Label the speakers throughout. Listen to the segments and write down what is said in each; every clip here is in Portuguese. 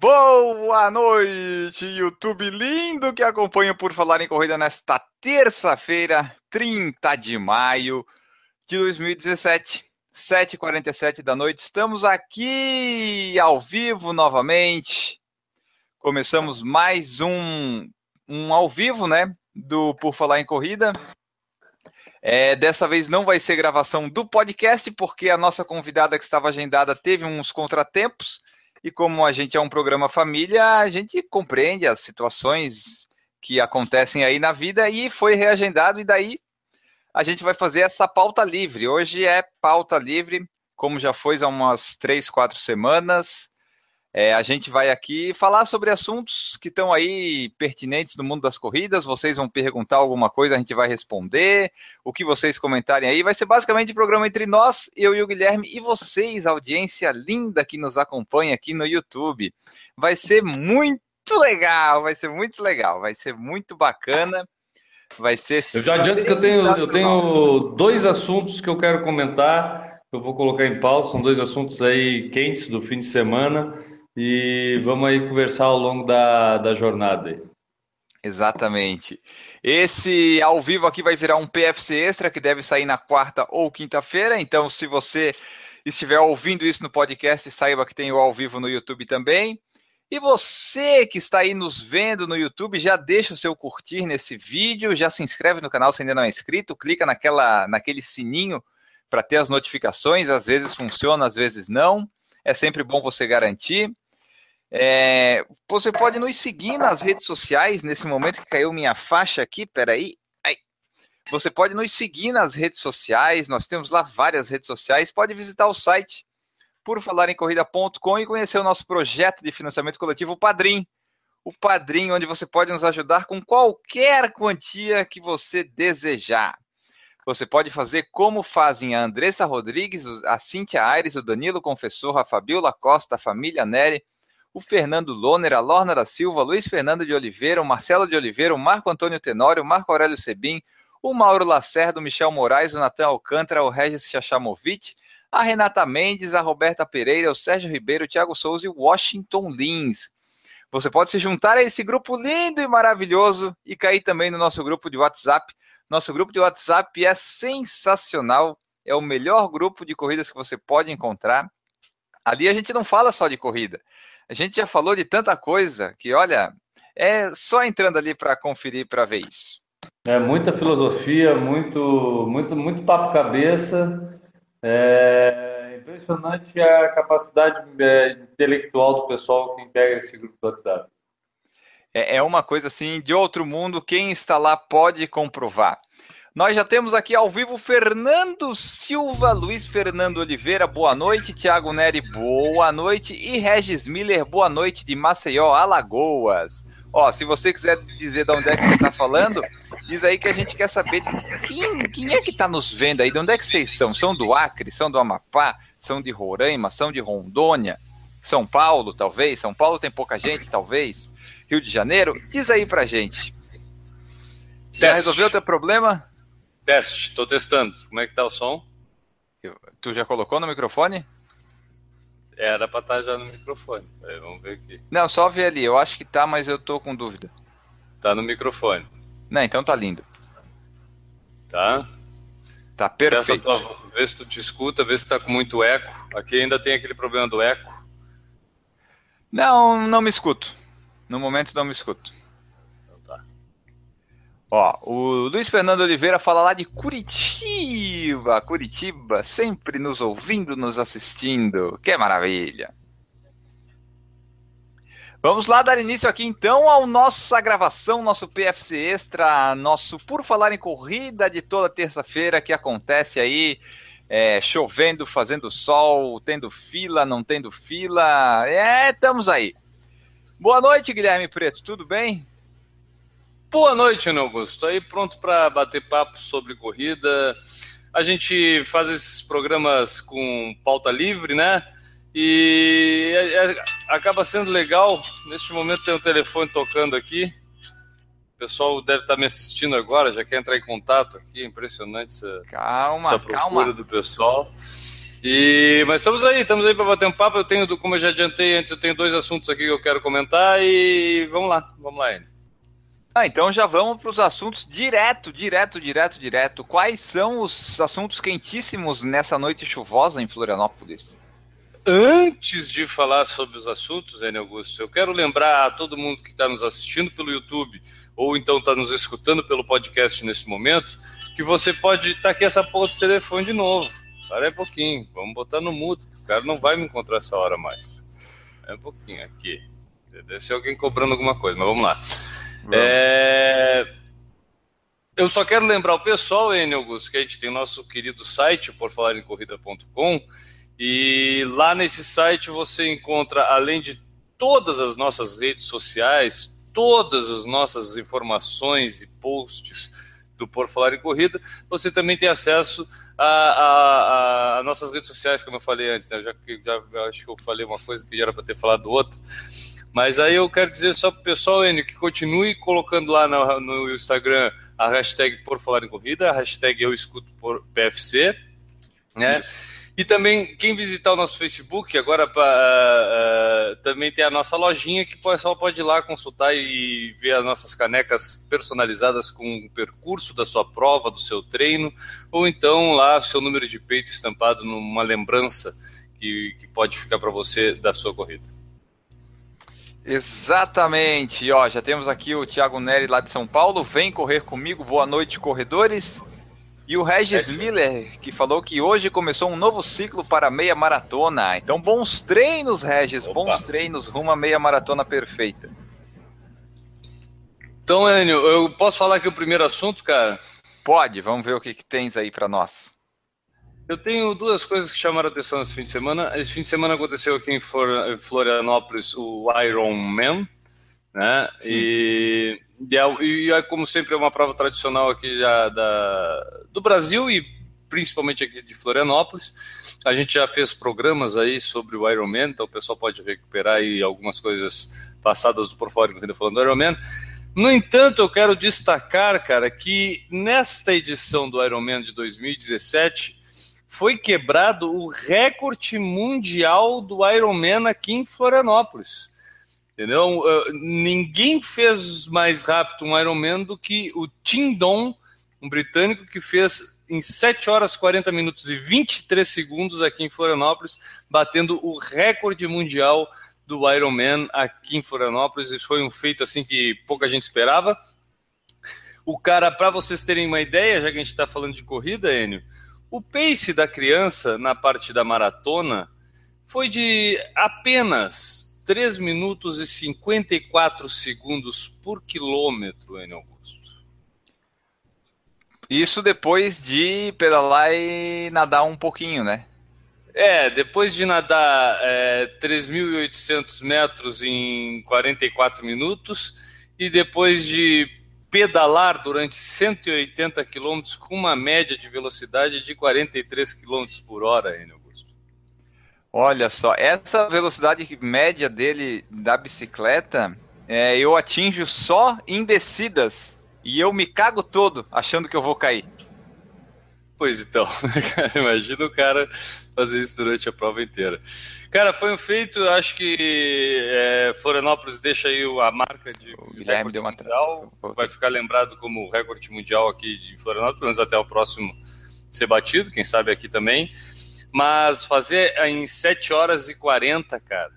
Speaker 1: Boa noite, YouTube lindo que acompanha por falar em corrida nesta terça-feira, 30 de maio de 2017, 7h47 da noite. Estamos aqui ao vivo novamente. Começamos mais um, um ao vivo, né? Do Por Falar em Corrida. É, dessa vez não vai ser gravação do podcast, porque a nossa convidada que estava agendada teve uns contratempos e como a gente é um programa família, a gente compreende as situações que acontecem aí na vida e foi reagendado, e daí a gente vai fazer essa pauta livre. Hoje é pauta livre, como já foi há umas três, quatro semanas. É, a gente vai aqui falar sobre assuntos que estão aí pertinentes no mundo das corridas. Vocês vão perguntar alguma coisa, a gente vai responder. O que vocês comentarem aí vai ser basicamente um programa entre nós, eu e o Guilherme, e vocês, audiência linda que nos acompanha aqui no YouTube. Vai ser muito legal, vai ser muito legal, vai ser muito bacana. Vai ser.
Speaker 2: Eu já adianto que eu tenho, eu tenho dois assuntos que eu quero comentar. Eu vou colocar em pauta, são dois assuntos aí quentes do fim de semana e vamos aí conversar ao longo da, da jornada.
Speaker 1: Exatamente. Esse ao vivo aqui vai virar um PFC extra que deve sair na quarta ou quinta-feira. Então, se você estiver ouvindo isso no podcast, saiba que tem o ao vivo no YouTube também. E você que está aí nos vendo no YouTube, já deixa o seu curtir nesse vídeo, já se inscreve no canal se ainda não é inscrito, clica naquela, naquele sininho para ter as notificações. Às vezes funciona, às vezes não. É sempre bom você garantir. É, você pode nos seguir nas redes sociais, nesse momento que caiu minha faixa aqui, peraí. Aí. Você pode nos seguir nas redes sociais, nós temos lá várias redes sociais. Pode visitar o site por falar em corrida.com e conhecer o nosso projeto de financiamento coletivo, o Padrim. O Padrim, onde você pode nos ajudar com qualquer quantia que você desejar. Você pode fazer como fazem a Andressa Rodrigues, a Cíntia Aires, o Danilo Confessor, a Fabiola Costa, a família Nery, o Fernando Loner, a Lorna da Silva, Luiz Fernando de Oliveira, o Marcelo de Oliveira, o Marco Antônio Tenório, o Marco Aurélio Sebim, o Mauro Lacerda, o Michel Moraes, o Natan Alcântara, o Regis Chachamovic, a Renata Mendes, a Roberta Pereira, o Sérgio Ribeiro, o Thiago Souza e o Washington Lins. Você pode se juntar a esse grupo lindo e maravilhoso e cair também no nosso grupo de WhatsApp. Nosso grupo de WhatsApp é sensacional, é o melhor grupo de corridas que você pode encontrar. Ali a gente não fala só de corrida, a gente já falou de tanta coisa que, olha, é só entrando ali para conferir para ver isso.
Speaker 2: É muita filosofia, muito, muito, muito papo cabeça. É impressionante a capacidade é, intelectual do pessoal que pega esse grupo do WhatsApp.
Speaker 1: É, é uma coisa assim de outro mundo. Quem está lá pode comprovar. Nós já temos aqui ao vivo Fernando Silva, Luiz Fernando Oliveira, boa noite, Tiago Neri, boa noite, e Regis Miller, boa noite, de Maceió, Alagoas. Ó, se você quiser dizer de onde é que você está falando, diz aí que a gente quer saber quem, quem é que está nos vendo aí, de onde é que vocês são? São do Acre, são do Amapá, são de Roraima, são de Rondônia, São Paulo, talvez? São Paulo tem pouca gente, talvez? Rio de Janeiro? Diz aí pra gente. Já resolveu o teu problema?
Speaker 3: Teste, estou testando. Como é que tá o som?
Speaker 1: Tu já colocou no microfone?
Speaker 3: Era para estar tá já no microfone. Aí, vamos ver aqui.
Speaker 1: Não, só ver ali. Eu acho que tá, mas eu tô com dúvida.
Speaker 3: Tá no microfone.
Speaker 1: Não, então tá lindo.
Speaker 3: Tá?
Speaker 1: Tá perfeito.
Speaker 3: Tua, vê se tu te escuta, vê se tá com muito eco. Aqui ainda tem aquele problema do eco.
Speaker 1: Não, não me escuto. No momento não me escuto. Ó, o Luiz Fernando Oliveira fala lá de Curitiba, Curitiba, sempre nos ouvindo, nos assistindo. Que maravilha. Vamos lá dar início aqui então à nossa gravação, nosso PFC Extra, nosso Por Falar em Corrida de toda terça-feira que acontece aí, é, chovendo, fazendo sol, tendo fila, não tendo fila. É, estamos aí. Boa noite, Guilherme Preto, tudo bem?
Speaker 3: Boa noite, Ana Augusto. Aí pronto para bater papo sobre corrida. A gente faz esses programas com pauta livre, né? E é, é, acaba sendo legal. Neste momento tem o um telefone tocando aqui. O pessoal deve estar me assistindo agora, já quer entrar em contato aqui. Impressionante essa,
Speaker 1: calma,
Speaker 3: essa procura
Speaker 1: calma.
Speaker 3: do pessoal. E, mas estamos aí, estamos aí para bater um papo. Eu tenho, como eu já adiantei antes, eu tenho dois assuntos aqui que eu quero comentar e vamos lá, vamos lá, Enio.
Speaker 1: Ah, então já vamos para os assuntos direto, direto, direto, direto. Quais são os assuntos quentíssimos nessa noite chuvosa em Florianópolis?
Speaker 3: Antes de falar sobre os assuntos, Enio Augusto, eu quero lembrar a todo mundo que está nos assistindo pelo YouTube ou então está nos escutando pelo podcast nesse momento, que você pode estar tá aqui essa porra desse telefone de novo. Para um pouquinho, vamos botar no mudo, que o cara não vai me encontrar essa hora mais. É um pouquinho aqui. Deve ser alguém cobrando alguma coisa, mas vamos lá. É... Eu só quero lembrar o pessoal, Enio Augusto, que a gente tem o nosso querido site, por falar em corrida.com, e lá nesse site você encontra, além de todas as nossas redes sociais, todas as nossas informações e posts do Por Falar em Corrida, você também tem acesso a, a, a nossas redes sociais, como eu falei antes, né? já, já acho que eu falei uma coisa que era para ter falado outra. Mas aí eu quero dizer só para o pessoal, Enio, que continue colocando lá no, no, Instagram a hashtag Por Falar em Corrida, a hashtag Eu Escuto por PFC, né? E também, quem visitar o nosso Facebook, agora uh, uh, também tem a nossa lojinha que o pessoal pode ir lá consultar e ver as nossas canecas personalizadas com o percurso da sua prova, do seu treino, ou então lá o seu número de peito estampado numa lembrança que, que pode ficar para você da sua corrida.
Speaker 1: Exatamente, ó, já temos aqui o Thiago Neri lá de São Paulo, vem correr comigo, boa noite corredores. E o Regis é Miller, que falou que hoje começou um novo ciclo para a meia maratona. Então, bons treinos, Regis, Opa. bons treinos rumo à meia maratona perfeita.
Speaker 3: Então, Enio, eu posso falar aqui o primeiro assunto, cara?
Speaker 1: Pode, vamos ver o que, que tens aí para nós.
Speaker 3: Eu tenho duas coisas que chamaram a atenção nesse fim de semana. Esse fim de semana aconteceu aqui em Florianópolis o Iron Man, né? E e, e é, como sempre, é uma prova tradicional aqui já da, do Brasil e principalmente aqui de Florianópolis. A gente já fez programas aí sobre o Ironman, então o pessoal pode recuperar aí algumas coisas passadas do Fora, ainda falando do Ironman. No entanto, eu quero destacar, cara, que nesta edição do Ironman de 2017 foi quebrado o recorde mundial do Ironman aqui em Florianópolis. Entendeu? Uh, ninguém fez mais rápido um Ironman do que o Tim Don, um britânico que fez em 7 horas 40 minutos e 23 segundos aqui em Florianópolis, batendo o recorde mundial do Ironman aqui em Florianópolis. Isso foi um feito assim que pouca gente esperava. O cara, para vocês terem uma ideia, já que a gente está falando de corrida, Enio, o pace da criança na parte da maratona foi de apenas 3 minutos e 54 segundos por quilômetro, em Augusto.
Speaker 1: Isso depois de pedalar e nadar um pouquinho, né?
Speaker 3: É, depois de nadar é, 3.800 metros em 44 minutos e depois de pedalar durante 180 quilômetros com uma média de velocidade de 43 quilômetros por hora, Enio.
Speaker 1: Olha só, essa velocidade média dele da bicicleta, é, eu atinjo só em descidas e eu me cago todo achando que eu vou cair.
Speaker 3: Pois então, imagina o cara fazer isso durante a prova inteira. Cara, foi um feito, acho que é, Florianópolis deixa aí a marca de o recorde mundial, vai ficar lembrado como recorde mundial aqui de Florianópolis, pelo menos até o próximo ser batido, quem sabe aqui também. Mas fazer em 7 horas e 40, cara.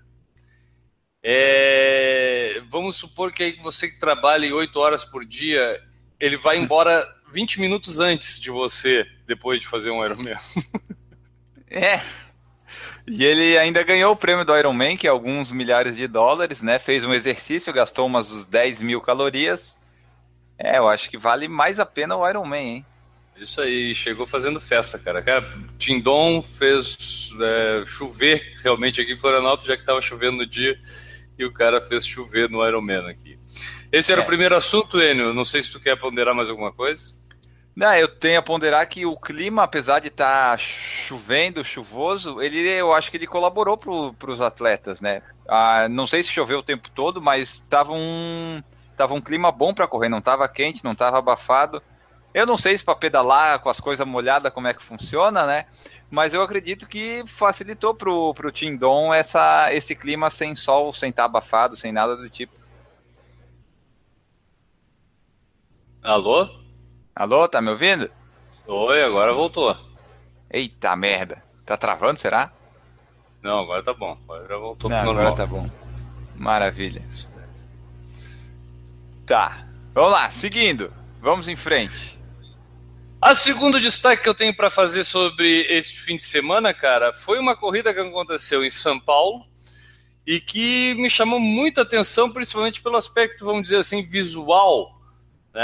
Speaker 3: É... Vamos supor que aí você que trabalha 8 horas por dia, ele vai embora 20 minutos antes de você, depois de fazer um Ironman.
Speaker 1: é. E ele ainda ganhou o prêmio do Ironman, que é alguns milhares de dólares, né? Fez um exercício, gastou umas 10 mil calorias. É, eu acho que vale mais a pena o Ironman, hein?
Speaker 3: Isso aí, chegou fazendo festa, cara. Cara, Tindom fez é, chover realmente aqui em Florianópolis, já que estava chovendo no dia, e o cara fez chover no Ironman aqui. Esse era é. o primeiro assunto, Enio. Não sei se tu quer ponderar mais alguma coisa.
Speaker 1: Não, eu tenho a ponderar que o clima, apesar de estar tá chovendo, chuvoso, ele, eu acho que ele colaborou para os atletas, né? Ah, não sei se choveu o tempo todo, mas estava um, tava um clima bom para correr, não estava quente, não estava abafado. Eu não sei se para pedalar com as coisas molhadas como é que funciona, né? mas eu acredito que facilitou pro, pro Tindon essa, esse clima sem sol, sem estar abafado, sem nada do tipo.
Speaker 3: Alô?
Speaker 1: Alô, tá me ouvindo?
Speaker 3: Oi, agora voltou.
Speaker 1: Eita merda. Tá travando, será?
Speaker 3: Não, agora tá bom. Agora já voltou
Speaker 1: Não,
Speaker 3: pro normal.
Speaker 1: agora tá bom. Maravilha. Tá. Vamos lá, seguindo. Vamos em frente.
Speaker 3: A segundo destaque que eu tenho para fazer sobre este fim de semana, cara, foi uma corrida que aconteceu em São Paulo e que me chamou muita atenção, principalmente pelo aspecto, vamos dizer assim, visual. Né?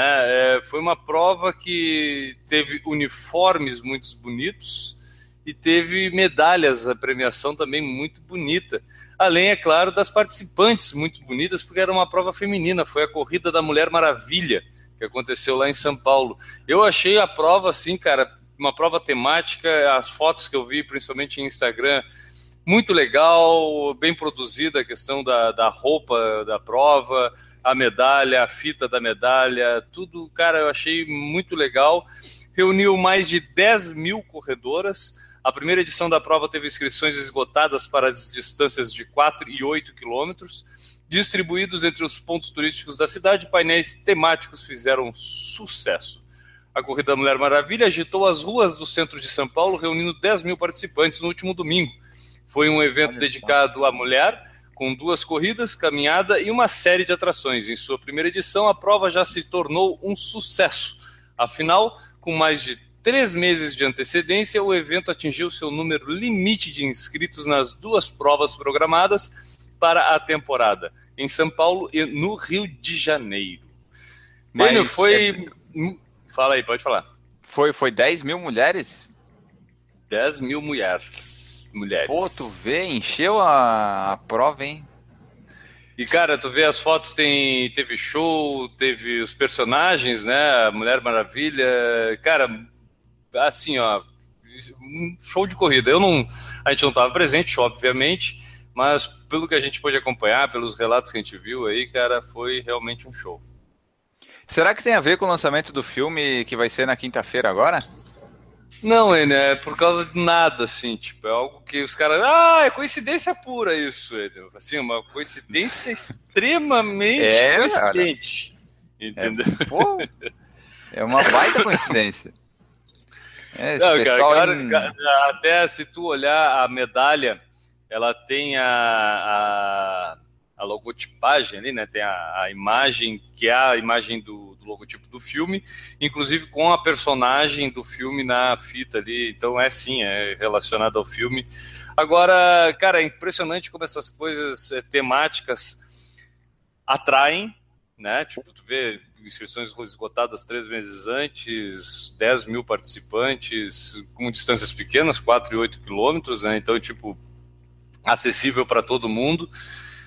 Speaker 3: É, foi uma prova que teve uniformes muito bonitos e teve medalhas, a premiação também muito bonita. Além, é claro, das participantes muito bonitas, porque era uma prova feminina, foi a Corrida da Mulher Maravilha que aconteceu lá em São Paulo. Eu achei a prova, assim, cara, uma prova temática, as fotos que eu vi, principalmente em Instagram, muito legal, bem produzida a questão da, da roupa da prova, a medalha, a fita da medalha, tudo, cara, eu achei muito legal. Reuniu mais de 10 mil corredoras. A primeira edição da prova teve inscrições esgotadas para as distâncias de 4 e 8 quilômetros distribuídos entre os pontos turísticos da cidade, painéis temáticos fizeram sucesso. A Corrida da Mulher Maravilha agitou as ruas do centro de São Paulo, reunindo 10 mil participantes no último domingo. Foi um evento dedicado à mulher, com duas corridas, caminhada e uma série de atrações. Em sua primeira edição, a prova já se tornou um sucesso. Afinal, com mais de três meses de antecedência, o evento atingiu seu número limite de inscritos nas duas provas programadas para a temporada, em São Paulo e no Rio de Janeiro.
Speaker 1: Mas
Speaker 3: Enio, foi.
Speaker 1: é-
Speaker 3: Fala aí, pode falar.
Speaker 1: Foi, foi 10 mil mulheres?
Speaker 3: 10 mil mulheres. mulheres.
Speaker 1: Pô, tu vê, encheu a, a prova, hein?
Speaker 3: E, cara, tu vê as fotos, tem, teve show, teve os personagens, né? Mulher Maravilha. Cara, assim, ó, um show de corrida. Eu não. A gente não estava presente, obviamente, mas pelo que a gente pôde acompanhar, pelos relatos que a gente viu aí, cara, foi realmente um show.
Speaker 1: Será que tem a ver com o lançamento do filme que vai ser na quinta-feira agora?
Speaker 3: Não, Enio, é por causa de nada, assim, tipo, é algo que os caras. Ah, é coincidência pura isso, Enio. Assim, uma coincidência extremamente
Speaker 1: É,
Speaker 3: coincidente. Entendeu?
Speaker 1: Pô, é uma baita coincidência. É,
Speaker 3: Não, cara, cara,
Speaker 1: em-
Speaker 3: cara, até se tu olhar a medalha, ela tem a, a, a logotipagem ali, né? Tem a, a imagem, que é a imagem do, do logotipo do filme, inclusive com a personagem do filme na fita ali. Então é sim, é relacionado ao filme. Agora, cara, é impressionante como essas coisas eh, temáticas atraem, né? Tipo, tu vê inscrições esgotadas três meses antes, 10 mil participantes, com distâncias pequenas, 4 e 8 quilômetros, né? Então, tipo, acessível para todo mundo.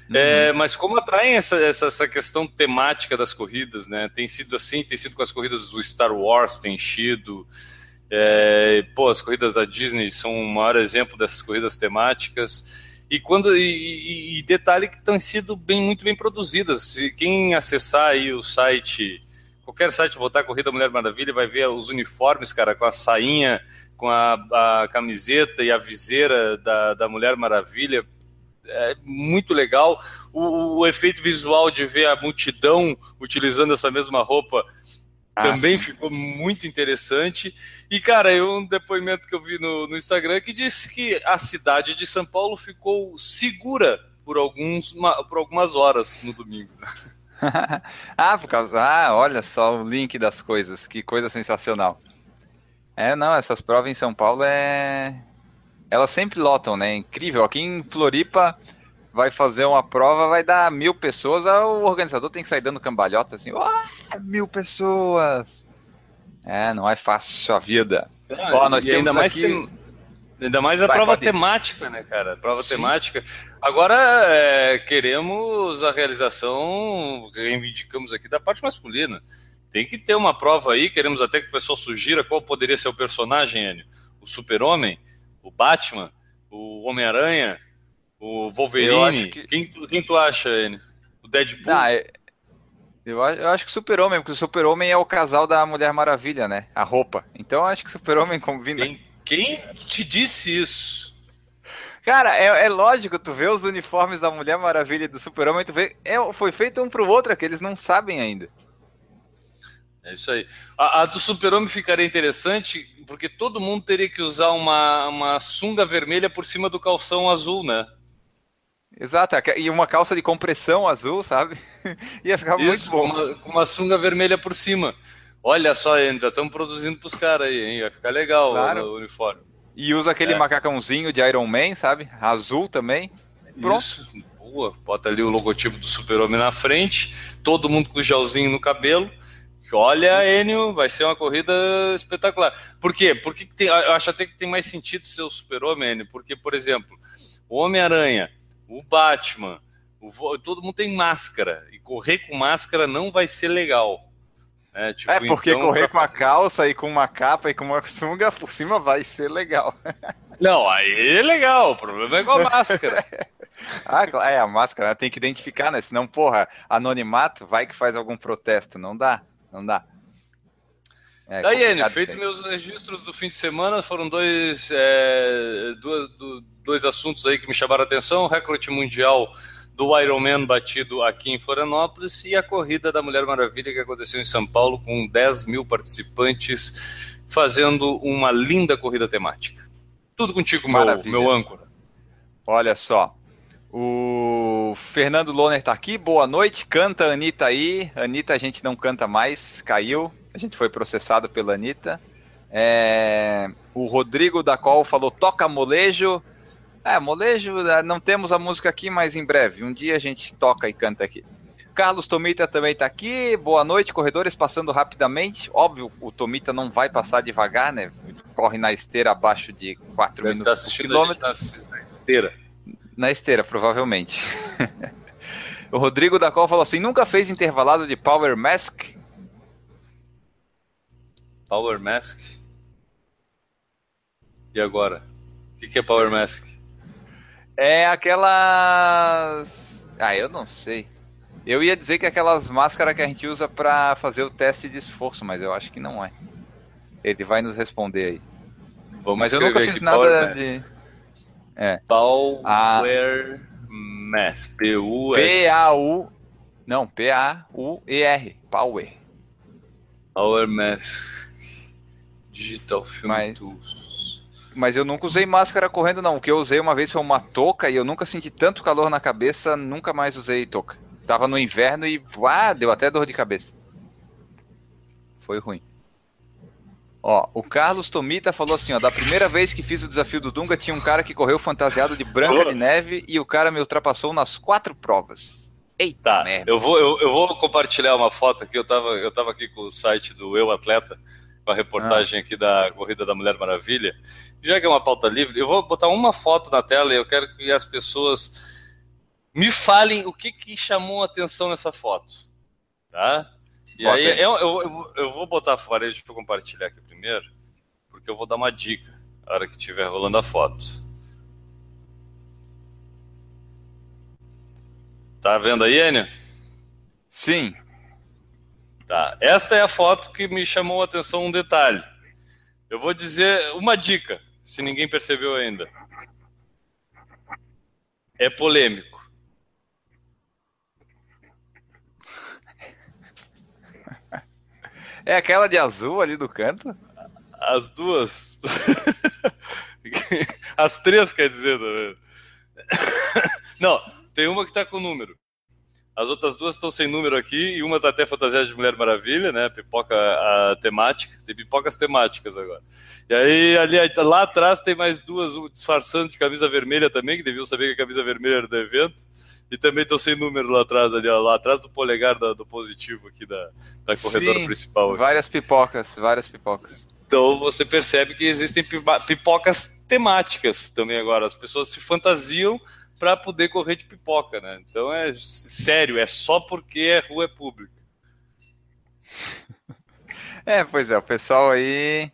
Speaker 1: Uhum.
Speaker 3: É, mas como atraem essa, essa, essa questão temática das corridas, né? Tem sido assim, tem sido com as corridas do Star Wars, tem sido. É, pô, as corridas da Disney são o maior exemplo dessas corridas temáticas. E quando e, e- e detalhe que têm sido bem muito bem produzidas. Se quem acessar aí o site, qualquer site botar Corrida Mulher Maravilha, vai ver os uniformes, cara, com a sainha, com a, a camiseta e a viseira da, da Mulher Maravilha. É muito legal. O, o efeito visual de ver a multidão utilizando essa mesma roupa
Speaker 1: Ah,
Speaker 3: também
Speaker 1: sim.
Speaker 3: ficou muito interessante. E, cara, eu, um depoimento que eu vi no, no Instagram que disse que a cidade de São Paulo ficou segura por, alguns, por algumas horas no domingo.
Speaker 1: ah, por causa. Ah, olha só o link das coisas. Que coisa sensacional. É, não, essas provas em São Paulo é. Elas sempre lotam, né? Incrível. Aqui em Floripa vai fazer uma prova, vai dar mil pessoas. O organizador tem que sair dando cambalhota assim. "Ah, mil pessoas! É, não é fácil a vida. Ó, nós
Speaker 3: e ainda mais
Speaker 1: aqui-
Speaker 3: tem- ainda mais a
Speaker 1: Vai,
Speaker 3: prova
Speaker 1: pode
Speaker 3: temática, né, cara? Prova
Speaker 1: Sim.
Speaker 3: temática. Agora é, queremos a realização, reivindicamos aqui da parte masculina. Tem que ter uma prova aí, queremos até que o pessoal sugira qual poderia ser o personagem, Enio. O Super-Homem, o Batman, o Homem-Aranha, o Wolverine.
Speaker 1: que-
Speaker 3: Quem, tu- quem tu acha, Enio? O Deadpool?
Speaker 1: Ah, é- eu, eu acho que Super-Homem, porque o Super-Homem é o casal da Mulher Maravilha, né? A roupa. Então eu acho que Super-Homem combina.
Speaker 3: Quem, Quem te disse isso?
Speaker 1: Cara, é, é, lógico, tu vê os uniformes da Mulher Maravilha e do Super-Homem, tu vê, é, foi feito um pro outro, é que eles não sabem ainda.
Speaker 3: É isso aí. A, a do Super-Homem ficaria interessante, porque todo mundo teria que usar uma, uma sunga vermelha por cima do calção azul, né?
Speaker 1: Exato, e uma calça de compressão azul, sabe? Ia ficar Isso, muito bom.
Speaker 3: Com uma, com uma sunga vermelha por cima. Olha só, ainda estamos produzindo para os caras aí, hein? Vai ficar legal claro. o, uniforme.
Speaker 1: E usa aquele é. macacãozinho de Iron Man, sabe? Azul também.
Speaker 3: Pronto. Isso, boa. Bota ali o logotipo do Super-Homem na frente, todo mundo com o gelzinho no cabelo. Olha, Enio, vai ser uma corrida espetacular. Por quê? Porque tem, eu acho até que tem mais sentido ser o Super-Homem, Enio, porque, por exemplo, o Homem-Aranha o Batman, o, todo mundo tem máscara. E correr com máscara não vai ser legal.
Speaker 1: É, tipo, é porque então, correr com fazer... a calça e com uma capa e com uma sunga por cima vai ser legal.
Speaker 3: Não, aí é legal. O problema é com a máscara.
Speaker 1: ah, é, a máscara tem que identificar, né? Senão, porra, anonimato, vai que faz algum protesto. Não dá, não dá.
Speaker 3: É, Daiane, feito meus registros do fim de semana, foram dois, é, duas, dois assuntos aí que me chamaram a atenção: o recorde mundial do Ironman batido aqui em Florianópolis e a corrida da Mulher Maravilha que aconteceu em São Paulo com 10 mil participantes fazendo uma linda corrida temática. Tudo contigo, meu, meu âncora.
Speaker 1: Olha só. O Fernando Loner está aqui, boa noite. Canta a Anitta aí. Anitta a gente não canta mais, caiu. A gente foi processado pela Anitta. É... O Rodrigo da Col falou: toca molejo. É, molejo, é, não temos a música aqui, mas em breve. Um dia a gente toca e canta aqui. Carlos Tomita também está aqui. Boa noite, corredores passando rapidamente. Óbvio, o Tomita não vai passar devagar, né? Corre na esteira abaixo de 4 Deve minutos por quilômetro. Na esteira. Na esteira, provavelmente. o Rodrigo da Col falou assim: nunca fez intervalado de Power Mask?
Speaker 3: Power Mask. E agora? O que, que é Power Mask?
Speaker 1: É aquelas. Ah, eu não sei. Eu ia dizer que é aquelas máscaras que a gente usa para fazer o teste de esforço, mas eu acho que não é. Ele vai nos responder aí. Vamos mas eu nunca fiz nada de.
Speaker 3: É. Power a... Mask.
Speaker 1: P-U-S. P-A-U. Não, P-A-U-E-R. Power.
Speaker 3: Power Mask. Digital Film mas, Tools.
Speaker 1: Mas eu nunca usei máscara correndo, não. O que eu usei uma vez foi uma touca e eu nunca senti tanto calor na cabeça, nunca mais usei touca. Tava no inverno e ah, deu até dor de cabeça. Foi ruim. Ó, o Carlos Tomita falou assim, ó, da primeira vez que fiz o desafio do Dunga, tinha um cara que correu fantasiado de branca de neve e o cara me ultrapassou nas quatro provas.
Speaker 3: Eita tá, merda. Eu vou, eu, eu, vou compartilhar uma foto aqui, eu tava, eu tava aqui com o site do Eu Atleta, com a reportagem ah. aqui da Corrida da Mulher Maravilha. Já que é uma pauta livre, eu vou botar uma foto na tela e eu quero que as pessoas me falem o que, que chamou a atenção nessa foto. Tá? E Bota aí, aí. Eu, eu, eu, vou botar fora, deixa eu compartilhar aqui primeiro, porque eu vou dar uma dica na hora que estiver rolando a foto. Tá vendo aí, Enio?
Speaker 1: Sim.
Speaker 3: Tá. Esta é a foto que me chamou a atenção um detalhe. Eu vou dizer uma dica, se ninguém percebeu ainda. É polêmico.
Speaker 1: É aquela de azul ali do canto?
Speaker 3: As duas. As três, quer dizer, tá Não, tem uma que tá com número. As outras duas estão sem número aqui, e uma tá até fantasiada de Mulher Maravilha, né? Pipoca a temática. Tem pipocas temáticas agora. E aí, ali, lá atrás, tem mais duas disfarçando de camisa vermelha também, que deviam saber que a camisa vermelha era do evento. E também estão sem número lá atrás, ali, ó, lá atrás do polegar da, do positivo aqui da, da corredora Sim, principal. Aqui.
Speaker 1: Várias pipocas, várias pipocas.
Speaker 3: Então você percebe que existem pipocas temáticas também agora. As pessoas se fantasiam para poder correr de pipoca, né? Então é sério, é só porque a rua é pública.
Speaker 1: É, pois é, o pessoal aí.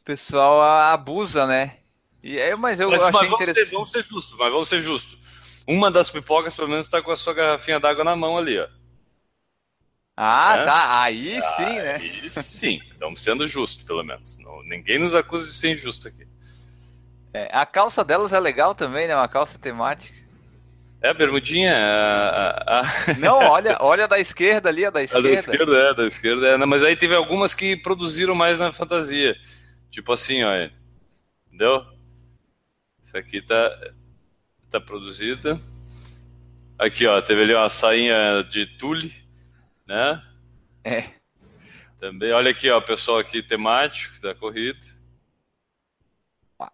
Speaker 1: O pessoal abusa, né? E é, mas eu mas, achei mas
Speaker 3: vamos
Speaker 1: interessante.
Speaker 3: Ser, vamos ser justos, mas vamos ser justos. Uma das pipocas, pelo menos, está com a sua garrafinha d'água na mão ali, ó.
Speaker 1: Ah, é? tá. Aí ah, sim, né?
Speaker 3: Aí sim, estamos sendo justos, pelo menos. Não, ninguém nos acusa de ser injusto aqui.
Speaker 1: É, a calça delas é legal também, né? Uma calça temática.
Speaker 3: É, a bermudinha. A, a...
Speaker 1: Não, olha, olha da esquerda ali, a da esquerda.
Speaker 3: A da esquerda, é, da esquerda. É. Não, mas aí teve algumas que produziram mais na fantasia. Tipo assim, ó. Entendeu? Isso aqui tá, tá produzida. Aqui, ó, teve ali uma sainha de tule, né?
Speaker 1: É.
Speaker 3: Também, olha aqui, ó, o pessoal aqui temático da corrida.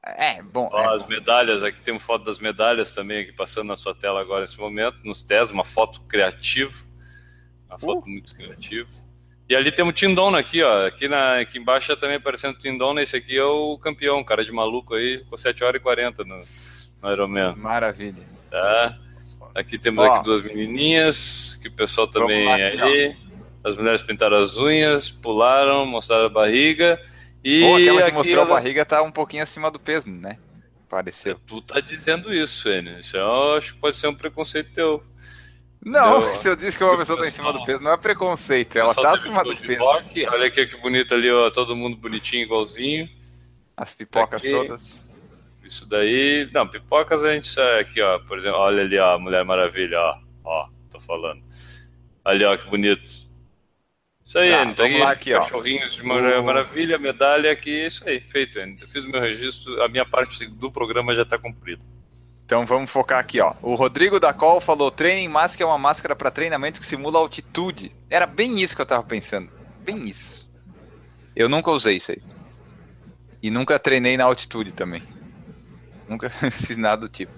Speaker 1: É, bom.
Speaker 3: Ó,
Speaker 1: é
Speaker 3: as
Speaker 1: bom.
Speaker 3: medalhas, aqui tem uma foto das medalhas também aqui passando na sua tela agora nesse momento, nos TES, uma foto criativa. Uma foto uh. muito criativa. E ali tem um Tindona aqui, ó. Aqui, na, aqui embaixo também aparecendo Tindona. Esse aqui é o campeão, cara de maluco aí, com 7 horas e 40 no, no Ironman.
Speaker 1: Maravilha.
Speaker 3: Tá. Aqui temos ó, aqui duas menininhas, que o pessoal também é aí. As mulheres pintaram as unhas, pularam, mostraram a barriga. E
Speaker 1: Pô, aquela que mostrou ela... a barriga tá um pouquinho acima do peso, né? Pareceu.
Speaker 3: Tu tá dizendo isso, Enio. Isso eu acho que pode ser um preconceito teu.
Speaker 1: Não, se eu disse que uma pessoa tá em cima do peso, não é preconceito, ela tá acima do peso.
Speaker 3: Rock. Olha aqui que bonito ali, ó, todo mundo bonitinho, igualzinho.
Speaker 1: As pipocas aqui, todas.
Speaker 3: Isso daí. Não, pipocas a gente sai aqui, ó. Por exemplo, olha ali, ó, Mulher Maravilha, ó. Ó, tô falando. Ali, ó, que bonito. Isso aí, tá,
Speaker 1: então vamos lá aqui, ó.
Speaker 3: Cachorrinhos de Maravilha, medalha aqui, isso aí, feito, Andy. Eu fiz o meu registro, a minha parte do programa já está cumprida.
Speaker 1: Então vamos focar aqui, ó. O Rodrigo da Col falou: Training Mask é uma máscara para treinamento que simula altitude. Era bem isso que eu tava pensando. Bem isso. Eu nunca usei isso aí. E nunca treinei na altitude também. Nunca fiz nada do tipo.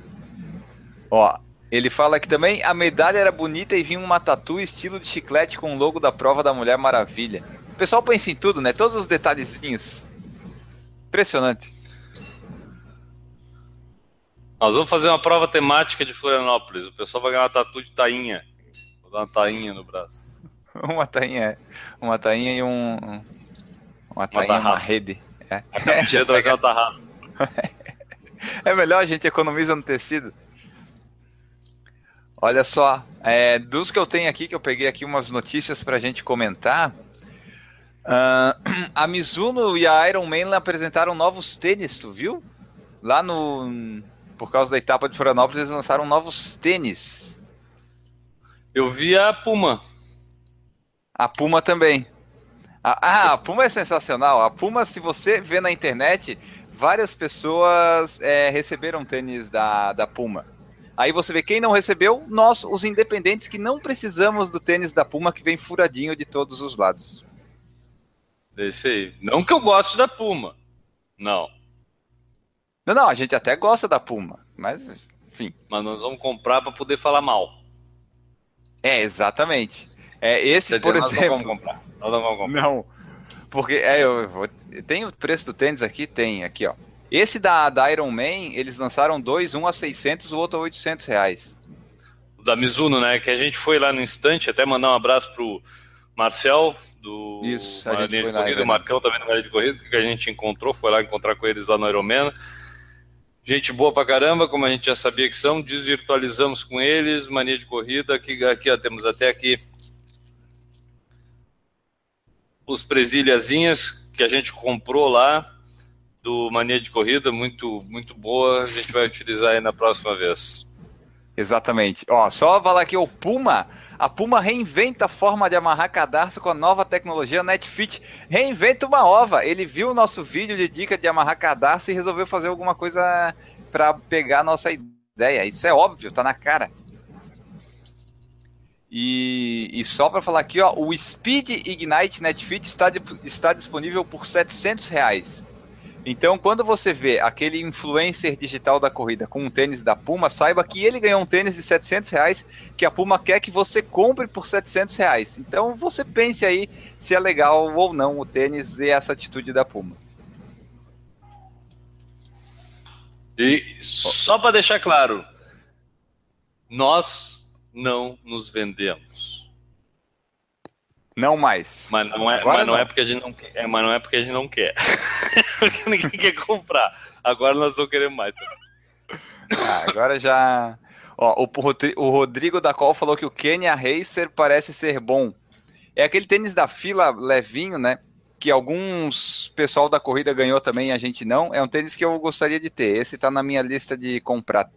Speaker 1: Ó, ele fala que também a medalha era bonita e vinha uma tatu estilo de chiclete com o logo da prova da Mulher Maravilha. O pessoal pensa em tudo, né? Todos os detalhezinhos. Impressionante.
Speaker 3: Nós vamos fazer uma prova temática de Florianópolis. O pessoal vai ganhar uma tatu de tainha. Vou dar uma tainha no braço.
Speaker 1: uma tainha, uma tainha e um. Uma tainha, uma, uma rede.
Speaker 3: É. A vai ser uma tarrafa.
Speaker 1: é melhor a gente economiza no tecido. Olha só, é, dos que eu tenho aqui, que eu peguei aqui umas notícias para a gente comentar. Uh, a Mizuno e a Iron Man apresentaram novos tênis, tu viu? Lá no. Por causa da etapa de Florianópolis, eles lançaram novos tênis.
Speaker 3: Eu vi a Puma.
Speaker 1: A Puma também. ah, a Puma é sensacional. A Puma, se você vê na internet, várias pessoas é, receberam tênis da, da Puma. Aí você vê quem não recebeu, nós, os independentes, que não precisamos do tênis da Puma que vem furadinho de todos os lados.
Speaker 3: Esse aí. Não que eu goste da Puma. Não.
Speaker 1: Não, não, a gente até gosta da Puma, mas enfim.
Speaker 3: Mas nós vamos comprar para poder falar mal.
Speaker 1: É, exatamente. É, esse, Quer por dizer, exemplo.
Speaker 3: Nós não vamos comprar. Nós não vamos comprar.
Speaker 1: Não. Porque é, eu, eu, tem o preço do tênis aqui? Tem, aqui, ó. Esse da, da Iron Man, eles lançaram dois, um a 600, o outro a 800 reais.
Speaker 3: Da Mizuno, né? Que a gente foi lá no instante, até mandar um abraço pro Marcel, do
Speaker 1: Isso,
Speaker 3: a gente de Corrida, o Marcão também no Maria de Corrida, que a gente encontrou, foi lá encontrar com eles lá no Ironman. Gente boa pra caramba, como a gente já sabia que são, desvirtualizamos com eles, mania de corrida, aqui, aqui ó, temos até aqui os presilhazinhas que a gente comprou lá, do Mania de Corrida, muito, muito boa. A gente vai utilizar aí na próxima vez.
Speaker 1: Exatamente. Ó, só falar aqui o Puma. A Puma reinventa a forma de amarrar cadarço com a nova tecnologia NetFit. Reinventa uma ova. Ele viu o nosso vídeo de dica de amarrar cadarço e resolveu fazer alguma coisa para pegar a nossa ideia. Isso é óbvio, tá na cara. E, e só para falar aqui, ó, o Speed Ignite NetFit está, está disponível por 700 reais. Então, quando você vê aquele influencer digital da corrida com um tênis da Puma, saiba que ele ganhou um tênis de 700 reais que a Puma quer que você compre por 700 reais. Então, você pense aí se é legal ou não o tênis e essa atitude da Puma.
Speaker 3: E só para deixar claro, nós não nos vendemos.
Speaker 1: Não mais.
Speaker 3: Mas não é, mas não, não, é porque a gente não quer. É, mas não é porque a gente não quer. porque ninguém quer comprar. Agora nós não queremos mais.
Speaker 1: Ah, agora já. Ó, o, o Rodrigo da Col falou que o Kenya Racer parece ser bom. É aquele tênis da fila levinho, né? Que alguns pessoal da corrida ganhou também e a gente não. É um tênis que eu gostaria de ter. Esse tá na minha lista de comprar.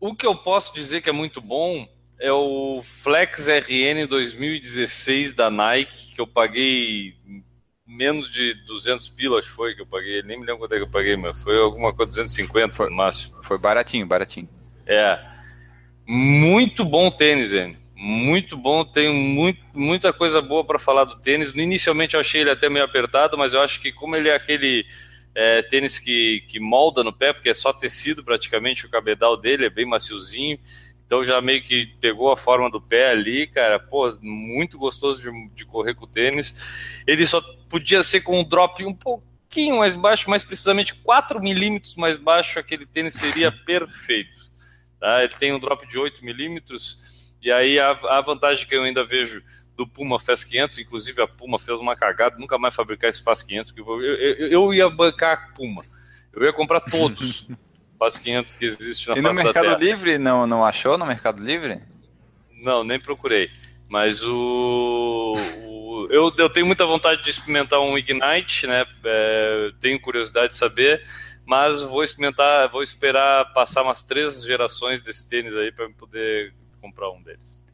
Speaker 3: O que eu posso dizer que é muito bom é o Flex RN 2016 da Nike, que eu paguei menos de 200 pilas, foi que eu paguei. Nem me lembro quanto é que eu paguei, mas foi alguma coisa 250 foi, no máximo.
Speaker 1: Foi baratinho, baratinho.
Speaker 3: É. Muito bom tênis, hein? Muito bom, tenho muito, muita coisa boa para falar do tênis. Inicialmente eu achei ele até meio apertado, mas eu acho que como ele é aquele é, tênis que, que molda no pé, porque é só tecido praticamente, o cabedal dele é bem maciozinho, então já meio que pegou a forma do pé ali, cara, pô, muito gostoso de, de correr com o tênis. Ele só podia ser com um drop um pouquinho mais baixo, mais precisamente 4 milímetros mais baixo, aquele tênis seria perfeito. Tá? Ele tem um drop de 8 milímetros, e aí a, a vantagem que eu ainda vejo do Puma FAS 500, inclusive a Puma fez uma cagada, nunca mais fabricar esse FAS 500, que eu, eu, eu ia bancar a Puma, eu ia comprar todos FAS 500 que existe na
Speaker 1: e face no Mercado Livre não, não achou no Mercado Livre?
Speaker 3: Não, nem procurei, mas o, o eu, eu tenho muita vontade de experimentar um Ignite, né, é, tenho curiosidade de saber, mas vou experimentar, vou esperar passar umas três gerações desse tênis aí para poder comprar um deles.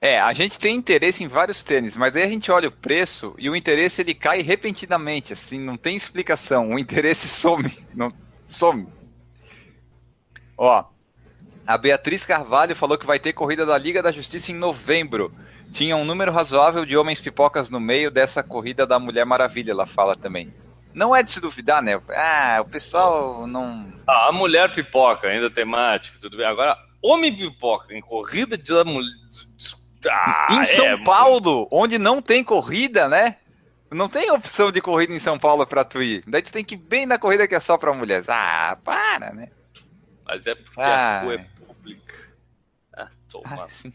Speaker 1: É, a gente tem interesse em vários tênis, mas aí a gente olha o preço e o interesse ele cai repentinamente, assim, não tem explicação. O interesse some, não some. Ó, a Beatriz Carvalho falou que vai ter corrida da Liga da Justiça em novembro. Tinha um número razoável de homens pipocas no meio dessa corrida da Mulher Maravilha, ela fala também. Não é de se duvidar, né? Ah, o pessoal não.
Speaker 3: Ah, a mulher pipoca, ainda temática, tudo bem. Agora, Homem pipoca em corrida de.
Speaker 1: Ah, em São é, Paulo, onde não tem corrida, né? Não tem opção de corrida em São Paulo pra tu ir. Daí tu tem que ir bem na corrida que é só pra mulheres. Ah, para, né?
Speaker 3: Mas é porque ah. a rua é pública. Ah, toma. Ah, sim.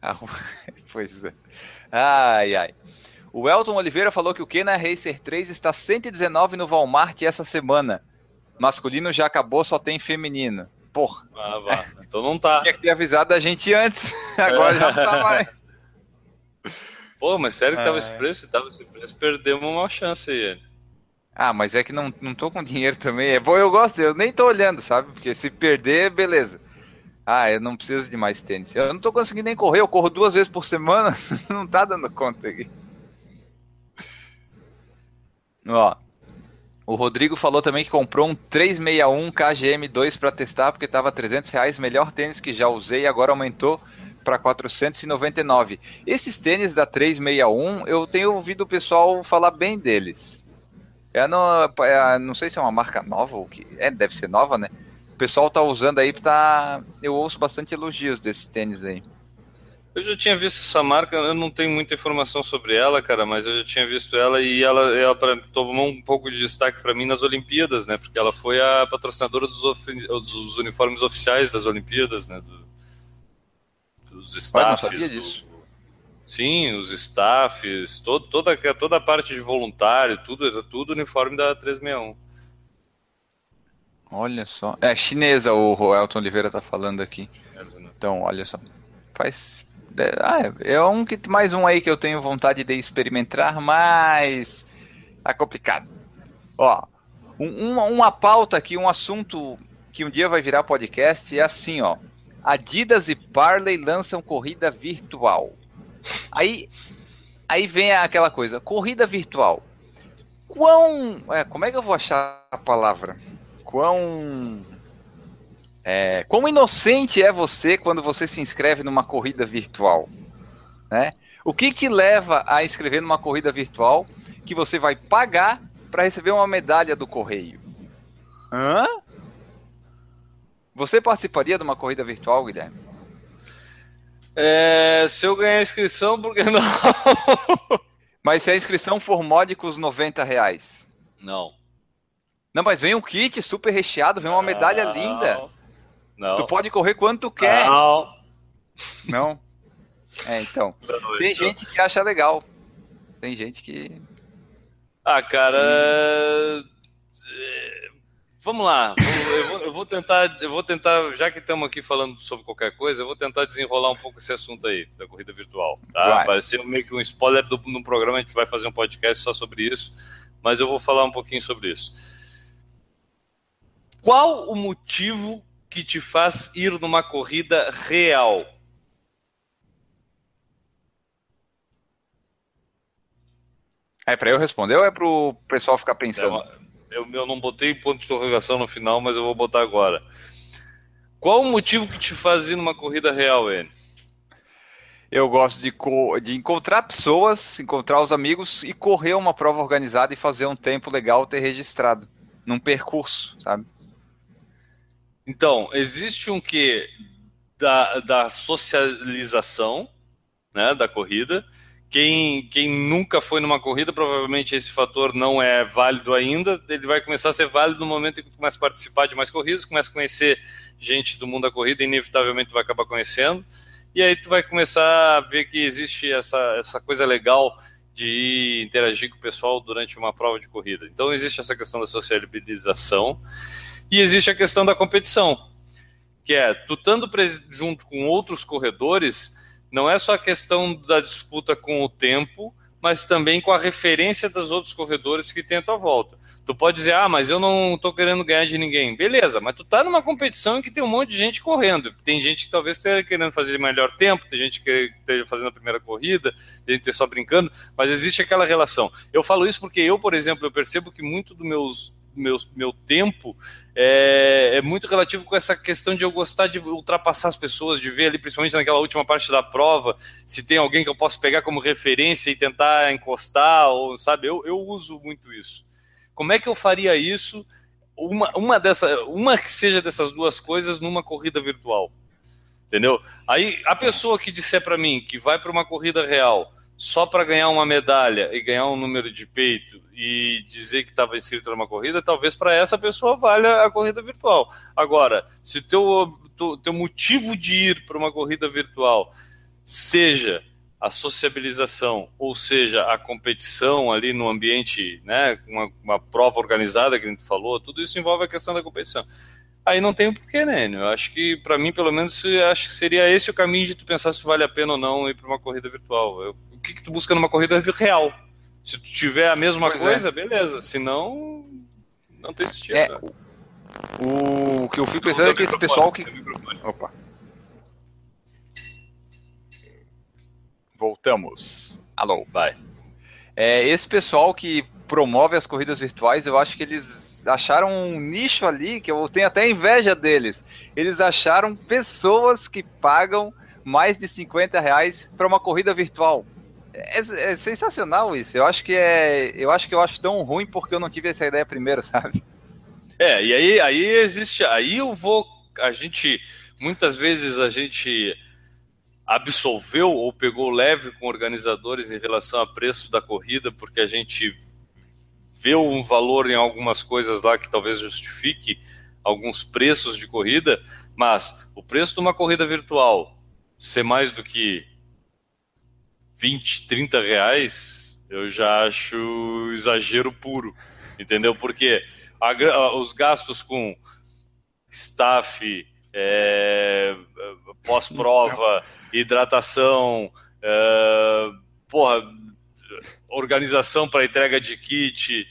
Speaker 1: Ah, pois é. Ai, ai. O Elton Oliveira falou que o Kena Racer 3 está 119 no Walmart essa semana. Masculino já acabou, só tem feminino. Porra.
Speaker 3: Ah, vá. Então não tá.
Speaker 1: Tinha que ter avisado a gente antes. Agora já não tá mais.
Speaker 3: Pô, mas sério que tava esse preço? Tava esse preço, perdemos uma chance aí.
Speaker 1: Ah, mas é que não, não tô com dinheiro também. É bom, eu gosto, eu nem tô olhando, sabe? Porque se perder, beleza. Ah, eu não preciso de mais tênis. Eu não tô conseguindo nem correr, eu corro duas vezes por semana. não tá dando conta aqui. Ó, o Rodrigo falou também que comprou um 361 KGM2 para testar porque estava 300 reais, melhor tênis que já usei e agora aumentou para 499. Esses tênis da 361, eu tenho ouvido o pessoal falar bem deles. É, no, é não sei se é uma marca nova ou que é, deve ser nova, né? O pessoal tá usando aí, tá, eu ouço bastante elogios desses tênis aí.
Speaker 3: Eu já tinha visto essa marca, eu não tenho muita informação sobre ela, cara, mas eu já tinha visto ela e ela, ela pra, tomou um pouco de destaque para mim nas Olimpíadas, né? Porque ela foi a patrocinadora dos, dos uniformes oficiais das Olimpíadas, né? Do, dos staffs.
Speaker 1: Sabia disso.
Speaker 3: Sim, os staffs, todo, toda, toda a parte de voluntário, tudo, tudo uniforme da 361.
Speaker 1: Olha só. É chinesa o Elton Oliveira tá falando aqui. Né? Então, olha só. Faz ah, é um que mais um aí que eu tenho vontade de experimentar, mas tá complicado. Ó, um, uma, uma pauta aqui, um assunto que um dia vai virar podcast é assim, ó. Adidas e Parley lançam corrida virtual. Aí, aí vem aquela coisa, corrida virtual. Quão, é, como é que eu vou achar a palavra? Quão é, quão inocente é você quando você se inscreve numa corrida virtual? Né? O que te leva a inscrever numa corrida virtual que você vai pagar para receber uma medalha do correio? Hã? Você participaria de uma corrida virtual, Guilherme?
Speaker 3: É, se eu ganhar inscrição, por que não?
Speaker 1: mas se a inscrição for módicos 90 reais?
Speaker 3: Não.
Speaker 1: Não, mas vem um kit super recheado, vem uma medalha não. linda.
Speaker 3: Não.
Speaker 1: Tu pode correr quando tu quer.
Speaker 3: Não.
Speaker 1: Não? É, então. Não, tem então. gente que acha legal. Tem gente que.
Speaker 3: Ah, cara. Vamos lá, eu vou, eu vou, tentar, eu vou tentar, já que estamos aqui falando sobre qualquer coisa, eu vou tentar desenrolar um pouco esse assunto aí da corrida virtual, tá? Ser meio que um spoiler do, no programa, a gente vai fazer um podcast só sobre isso, mas eu vou falar um pouquinho sobre isso. Qual o motivo que te faz ir numa corrida real?
Speaker 1: É para eu responder ou é para o pessoal ficar pensando?
Speaker 3: É eu, eu não botei ponto de interrogação no final, mas eu vou botar agora. Qual o motivo que te faz ir numa corrida real, N?
Speaker 1: Eu gosto de, de encontrar pessoas, encontrar os amigos e correr uma prova organizada e fazer um tempo legal ter registrado num percurso, sabe?
Speaker 3: Então, existe um que da, da socialização né, da corrida quem, quem nunca foi numa corrida, provavelmente esse fator não é válido ainda. Ele vai começar a ser válido no momento em que começa a participar de mais corridas, começa a conhecer gente do mundo da corrida, inevitavelmente vai acabar conhecendo. E aí tu vai começar a ver que existe essa, essa coisa legal de interagir com o pessoal durante uma prova de corrida. Então existe essa questão da sociabilização e existe a questão da competição, que é tu estando junto com outros corredores, não é só a questão da disputa com o tempo, mas também com a referência dos outros corredores que tem à tua volta. Tu pode dizer, ah, mas eu não estou querendo ganhar de ninguém. Beleza, mas tu tá numa competição em que tem um monte de gente correndo. Tem gente que talvez esteja querendo fazer melhor tempo, tem gente que esteja fazendo a primeira corrida, tem gente só brincando, mas existe aquela relação. Eu falo isso porque eu, por exemplo, eu percebo que muito dos meus meu, meu tempo é, é, muito relativo com essa questão de eu gostar de ultrapassar as pessoas, de ver ali, principalmente naquela última parte da prova, se tem alguém que eu posso pegar como referência e tentar encostar, ou sabe, eu, eu uso muito isso. Como é que eu faria isso? Uma, uma, dessa, uma que seja dessas duas coisas numa corrida virtual. Entendeu? Aí a pessoa que disser para mim que vai para uma corrida real só para ganhar uma medalha e ganhar um número de peito e dizer que estava inscrito numa corrida, talvez para essa pessoa valha a corrida virtual. Agora, se teu, teu, motivo de ir para uma corrida virtual seja a sociabilização, ou seja, a competição ali no ambiente, né, uma, uma prova organizada que a gente falou, tudo isso envolve a questão da competição. Aí não tem porquê, né? Eu acho que, para mim, pelo menos, acho que seria esse o caminho de tu pensar se vale a pena ou não ir para uma corrida virtual. Eu, que, que tu busca numa corrida real? Se tu tiver a mesma pois é. coisa, é. beleza. Se não, não tem sentido. É,
Speaker 1: o, o que eu fico pensando é que esse pessoal que. Opa. Voltamos. Alô. Vai. É, esse pessoal que promove as corridas virtuais, eu acho que eles acharam um nicho ali que eu tenho até inveja deles. Eles acharam pessoas que pagam mais de 50 reais para uma corrida virtual. É, é, sensacional isso. Eu acho que é. Eu acho que eu acho tão ruim porque eu não tive essa ideia primeiro, sabe?
Speaker 3: É, e aí, aí existe. Aí eu vou. A gente. Muitas vezes a gente absolveu ou pegou leve com organizadores em relação a preço da corrida, porque a gente vê um valor em algumas coisas lá que talvez justifique alguns preços de corrida, mas o preço de uma corrida virtual ser mais do que 20, 30 reais, eu já acho exagero puro, entendeu? Porque a, os gastos com staff, é, pós-prova, hidratação, é, porra, organização para entrega de kit,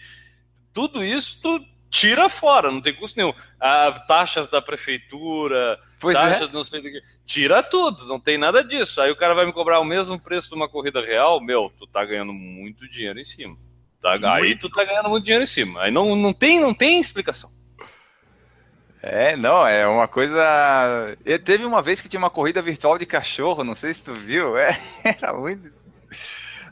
Speaker 3: tudo isso tu tira fora, não tem custo nenhum. Ah, taxas da prefeitura, pois taxas é. não sei do que. Tira tudo, não tem nada disso. Aí o cara vai me cobrar o mesmo preço de uma corrida real, meu, tu tá ganhando muito dinheiro em cima. Tá? Aí tu tá ganhando muito dinheiro em cima. Aí não, não, tem, não tem explicação.
Speaker 1: É, não, é uma coisa. Eu, teve uma vez que tinha uma corrida virtual de cachorro, não sei se tu viu, é, era muito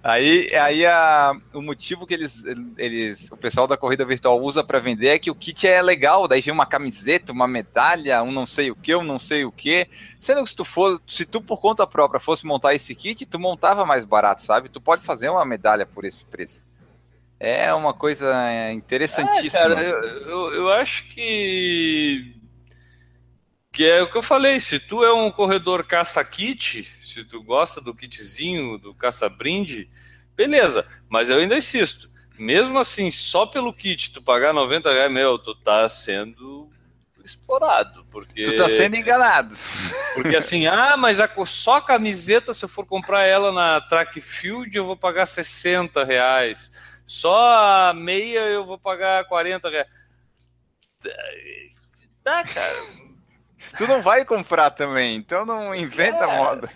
Speaker 1: Aí, aí a, o motivo que eles, eles, o pessoal da corrida virtual usa para vender é que o kit é legal, daí vem uma camiseta, uma medalha, um não sei o que, um não sei o que. Sendo que se tu for, se tu por conta própria fosse montar esse kit, tu montava mais barato, sabe? Tu pode fazer uma medalha por esse preço. É uma coisa interessantíssima. É, cara,
Speaker 3: eu, eu, eu acho que que é o que eu falei, se tu é um corredor caça-kit, se tu gosta do kitzinho, do caça-brinde, beleza. Mas eu ainda insisto, mesmo assim, só pelo kit, tu pagar 90 reais, meu, tu tá sendo explorado, porque...
Speaker 1: Tu tá sendo enganado.
Speaker 3: Porque assim, ah, mas a, só a camiseta, se eu for comprar ela na Track Field, eu vou pagar 60 reais. Só a meia eu vou pagar 40 reais.
Speaker 1: Tá, cara. Tu não vai comprar também, então não inventa é, moda.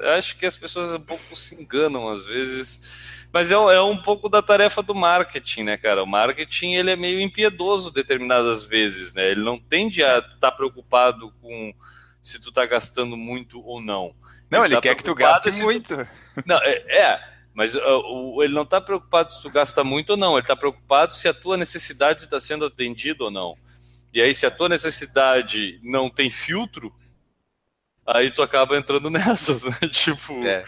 Speaker 3: Acho que as pessoas um pouco se enganam às vezes mas é, é, um pouco da tarefa do marketing, né, cara? O marketing ele é meio impiedoso determinadas vezes, né? Ele não tende a estar tá preocupado com se tu tá gastando muito ou não.
Speaker 1: Não, ele, ele tá quer que tu gaste muito.
Speaker 3: Tu... Não, é, é mas uh, ele não está preocupado se tu gasta muito ou não. Ele está preocupado se a tua necessidade está sendo atendida ou não. E aí, se a tua necessidade não tem filtro, aí tu acaba entrando nessas, né? Tipo, é.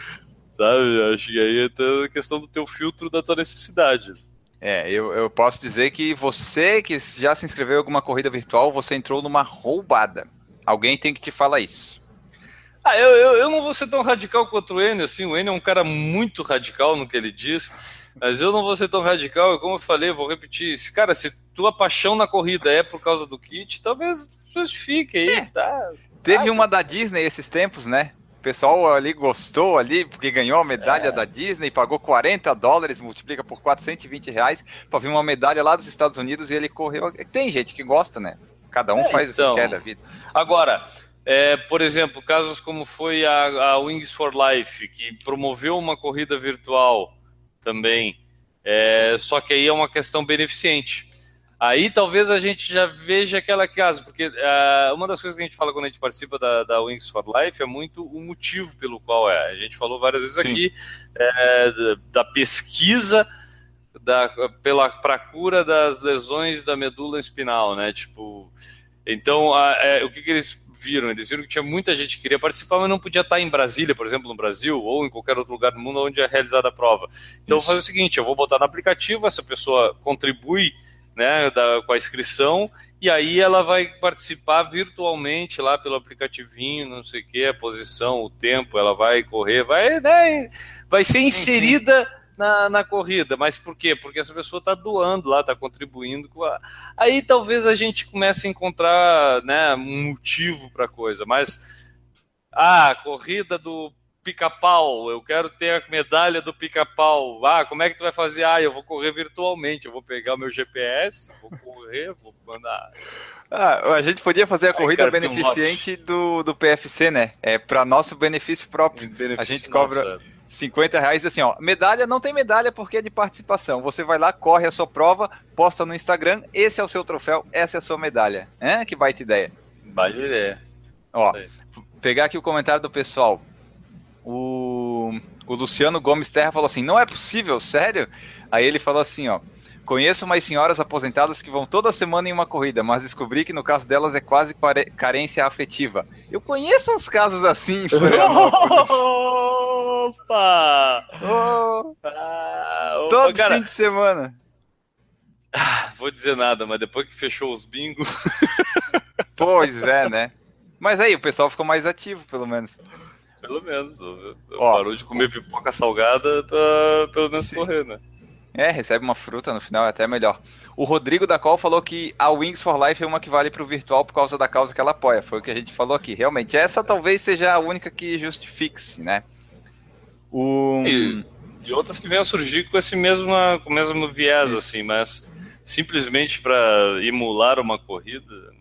Speaker 3: Sabe? Acho que aí é a questão do teu filtro da tua necessidade.
Speaker 1: É, eu, eu posso dizer que você que já se inscreveu em alguma corrida virtual, você entrou numa roubada. Alguém tem que te falar isso.
Speaker 3: Ah, eu, eu, eu não vou ser tão radical quanto o Enio, assim, o Enio é um cara muito radical no que ele diz, mas eu não vou ser tão radical, como eu falei, vou repetir, cara, se tua paixão na corrida é por causa do kit, talvez justifique aí, é. tá?
Speaker 1: Teve uma da Disney esses tempos, né? pessoal ali gostou ali, porque ganhou a medalha é. da Disney, pagou 40 dólares, multiplica por 420 reais, para vir uma medalha lá dos Estados Unidos e ele correu. Tem gente que gosta, né? Cada um é, faz então, o que então. quer da vida.
Speaker 3: Agora, é, por exemplo, casos como foi a, a, Wings for Life, que promoveu uma corrida virtual também, é, só que aí é uma questão beneficente. Aí talvez a gente já veja aquela casa, porque uh, uma das coisas que a gente fala quando a gente participa da, da, Wings for Life é muito o motivo pelo qual é. A gente falou várias vezes Sim. aqui é, da pesquisa da, pela pra cura das lesões da medula espinal, né? Tipo, então é, o que, que eles viram? Eles viram que tinha muita gente que queria participar, mas não podia estar em Brasília, por exemplo, no Brasil, ou em qualquer outro lugar do mundo onde é realizada a prova. Então, Isso. vou fazer o seguinte: eu vou botar no aplicativo, essa pessoa contribui né, da, com a inscrição, e aí ela vai participar virtualmente lá pelo aplicativinho, não sei o que, a posição, o tempo, ela vai correr, vai, né, vai ser inserida na, na corrida. Mas por quê? Porque essa pessoa está doando lá, está contribuindo. Com a... Aí talvez a gente comece a encontrar né, um motivo para a coisa, mas ah, a corrida do pica-pau, eu quero ter a medalha do pica-pau. Ah, como é que tu vai fazer? Ah, eu vou correr virtualmente, eu vou pegar o meu GPS, vou correr, vou mandar.
Speaker 1: Ah, a gente podia fazer a corrida beneficente um do, do PFC, né? É para nosso benefício próprio. Benefício a gente cobra nosso, 50 reais assim, ó. Medalha não tem medalha porque é de participação. Você vai lá, corre a sua prova, posta no Instagram, esse é o seu troféu, essa é a sua medalha. É? Que baita ideia.
Speaker 3: Baita ideia.
Speaker 1: Ó, pegar aqui o comentário do pessoal o, o Luciano Gomes Terra falou assim: não é possível, sério? Aí ele falou assim: ó. Conheço umas senhoras aposentadas que vão toda semana em uma corrida, mas descobri que no caso delas é quase carência afetiva. Eu conheço uns casos assim,
Speaker 3: Opa!
Speaker 1: Oh. Ah, opa Todo cara. fim de semana.
Speaker 3: Ah, vou dizer nada, mas depois que fechou os bingos.
Speaker 1: pois é, né? Mas aí, o pessoal ficou mais ativo, pelo menos.
Speaker 3: Pelo menos. Ó, parou de comer pipoca salgada pra pelo menos sim. correr, né?
Speaker 1: É, recebe uma fruta no final, é até melhor. O Rodrigo da Col falou que a Wings for Life é uma que vale para o virtual por causa da causa que ela apoia. Foi o que a gente falou aqui. Realmente, essa talvez seja a única que justifique-se, né?
Speaker 3: O... E, e, outras que venham a surgir com esse mesmo, com o mesmo viés, assim, mas simplesmente para emular uma corrida.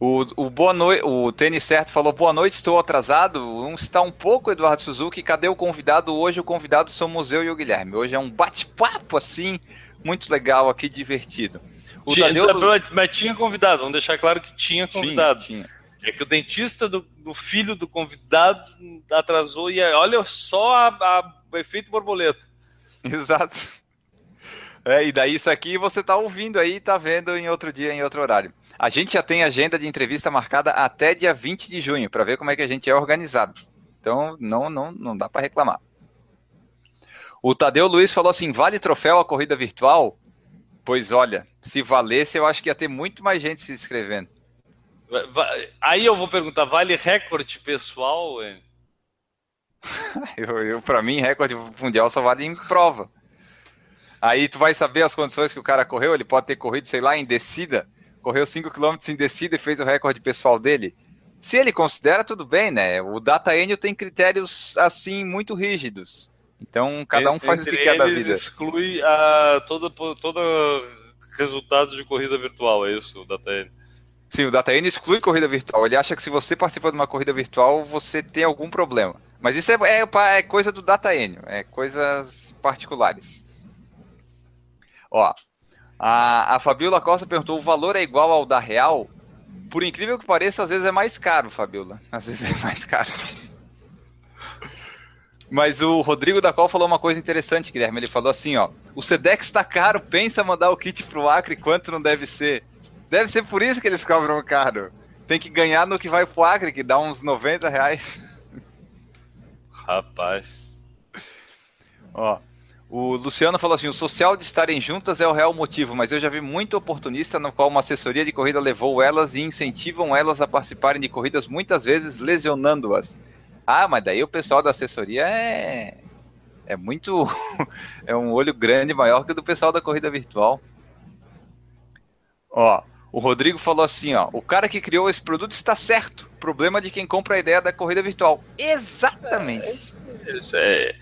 Speaker 1: O, o, boa noite, o Tênis Certo falou: Boa noite, estou atrasado. Um está um pouco, Eduardo Suzuki. Cadê o convidado? Hoje o convidado somos eu e o Guilherme. Hoje é um bate-papo assim, muito legal aqui, divertido.
Speaker 3: O tinha, Tadeu... Mas tinha convidado, vamos deixar claro que tinha convidado. Tinha, tinha. É que o dentista do, do, filho do convidado atrasou e olha só a, a, o efeito borboleta.
Speaker 1: Exato. É, e daí isso aqui você está ouvindo aí e tá vendo em outro dia, em outro horário. A gente já tem agenda de entrevista marcada até dia 20 de junho, para ver como é que a gente é organizado. Então, não, não, não dá para reclamar. O Tadeu Luiz falou assim: vale troféu a corrida virtual? Pois olha, se valesse, eu acho que ia ter muito mais gente se inscrevendo.
Speaker 3: Aí eu vou perguntar: vale recorde pessoal?
Speaker 1: eu, eu para mim, recorde mundial só vale em prova. Aí tu vai saber as condições que o cara correu, ele pode ter corrido, sei lá, em descida, correu 5 km em descida e fez o recorde pessoal dele. Se ele considera, tudo bem, né? O Data Enio tem critérios assim muito rígidos. Então, cada um faz
Speaker 3: Entre
Speaker 1: o que quer da vida.
Speaker 3: exclui a, todo, todo resultado de corrida virtual, é isso, o DataN.
Speaker 1: Sim, o Data Enio exclui corrida virtual. Ele acha que se você participa de uma corrida virtual, você tem algum problema. Mas isso é, é, é coisa do Data Enio, é coisas particulares. Ó, a, a Fabiola Costa perguntou: o valor é igual ao da Real? Por incrível que pareça, às vezes é mais caro, Fabiola. Às vezes é mais caro. Mas o Rodrigo da Col falou uma coisa interessante, Guilherme. Ele falou assim, ó. O Sedex tá caro, pensa mandar o kit pro Acre, quanto não deve ser? Deve ser por isso que eles cobram caro. Tem que ganhar no que vai pro Acre, que dá uns 90 reais.
Speaker 3: Rapaz.
Speaker 1: Ó. O Luciano falou assim: o social de estarem juntas é o real motivo, mas eu já vi muito oportunista no qual uma assessoria de corrida levou elas e incentivam elas a participarem de corridas, muitas vezes lesionando-as. Ah, mas daí o pessoal da assessoria é. É muito. é um olho grande maior que o do pessoal da corrida virtual. Ó, o Rodrigo falou assim: ó, o cara que criou esse produto está certo. Problema de quem compra a ideia da corrida virtual. Exatamente.
Speaker 3: Isso é,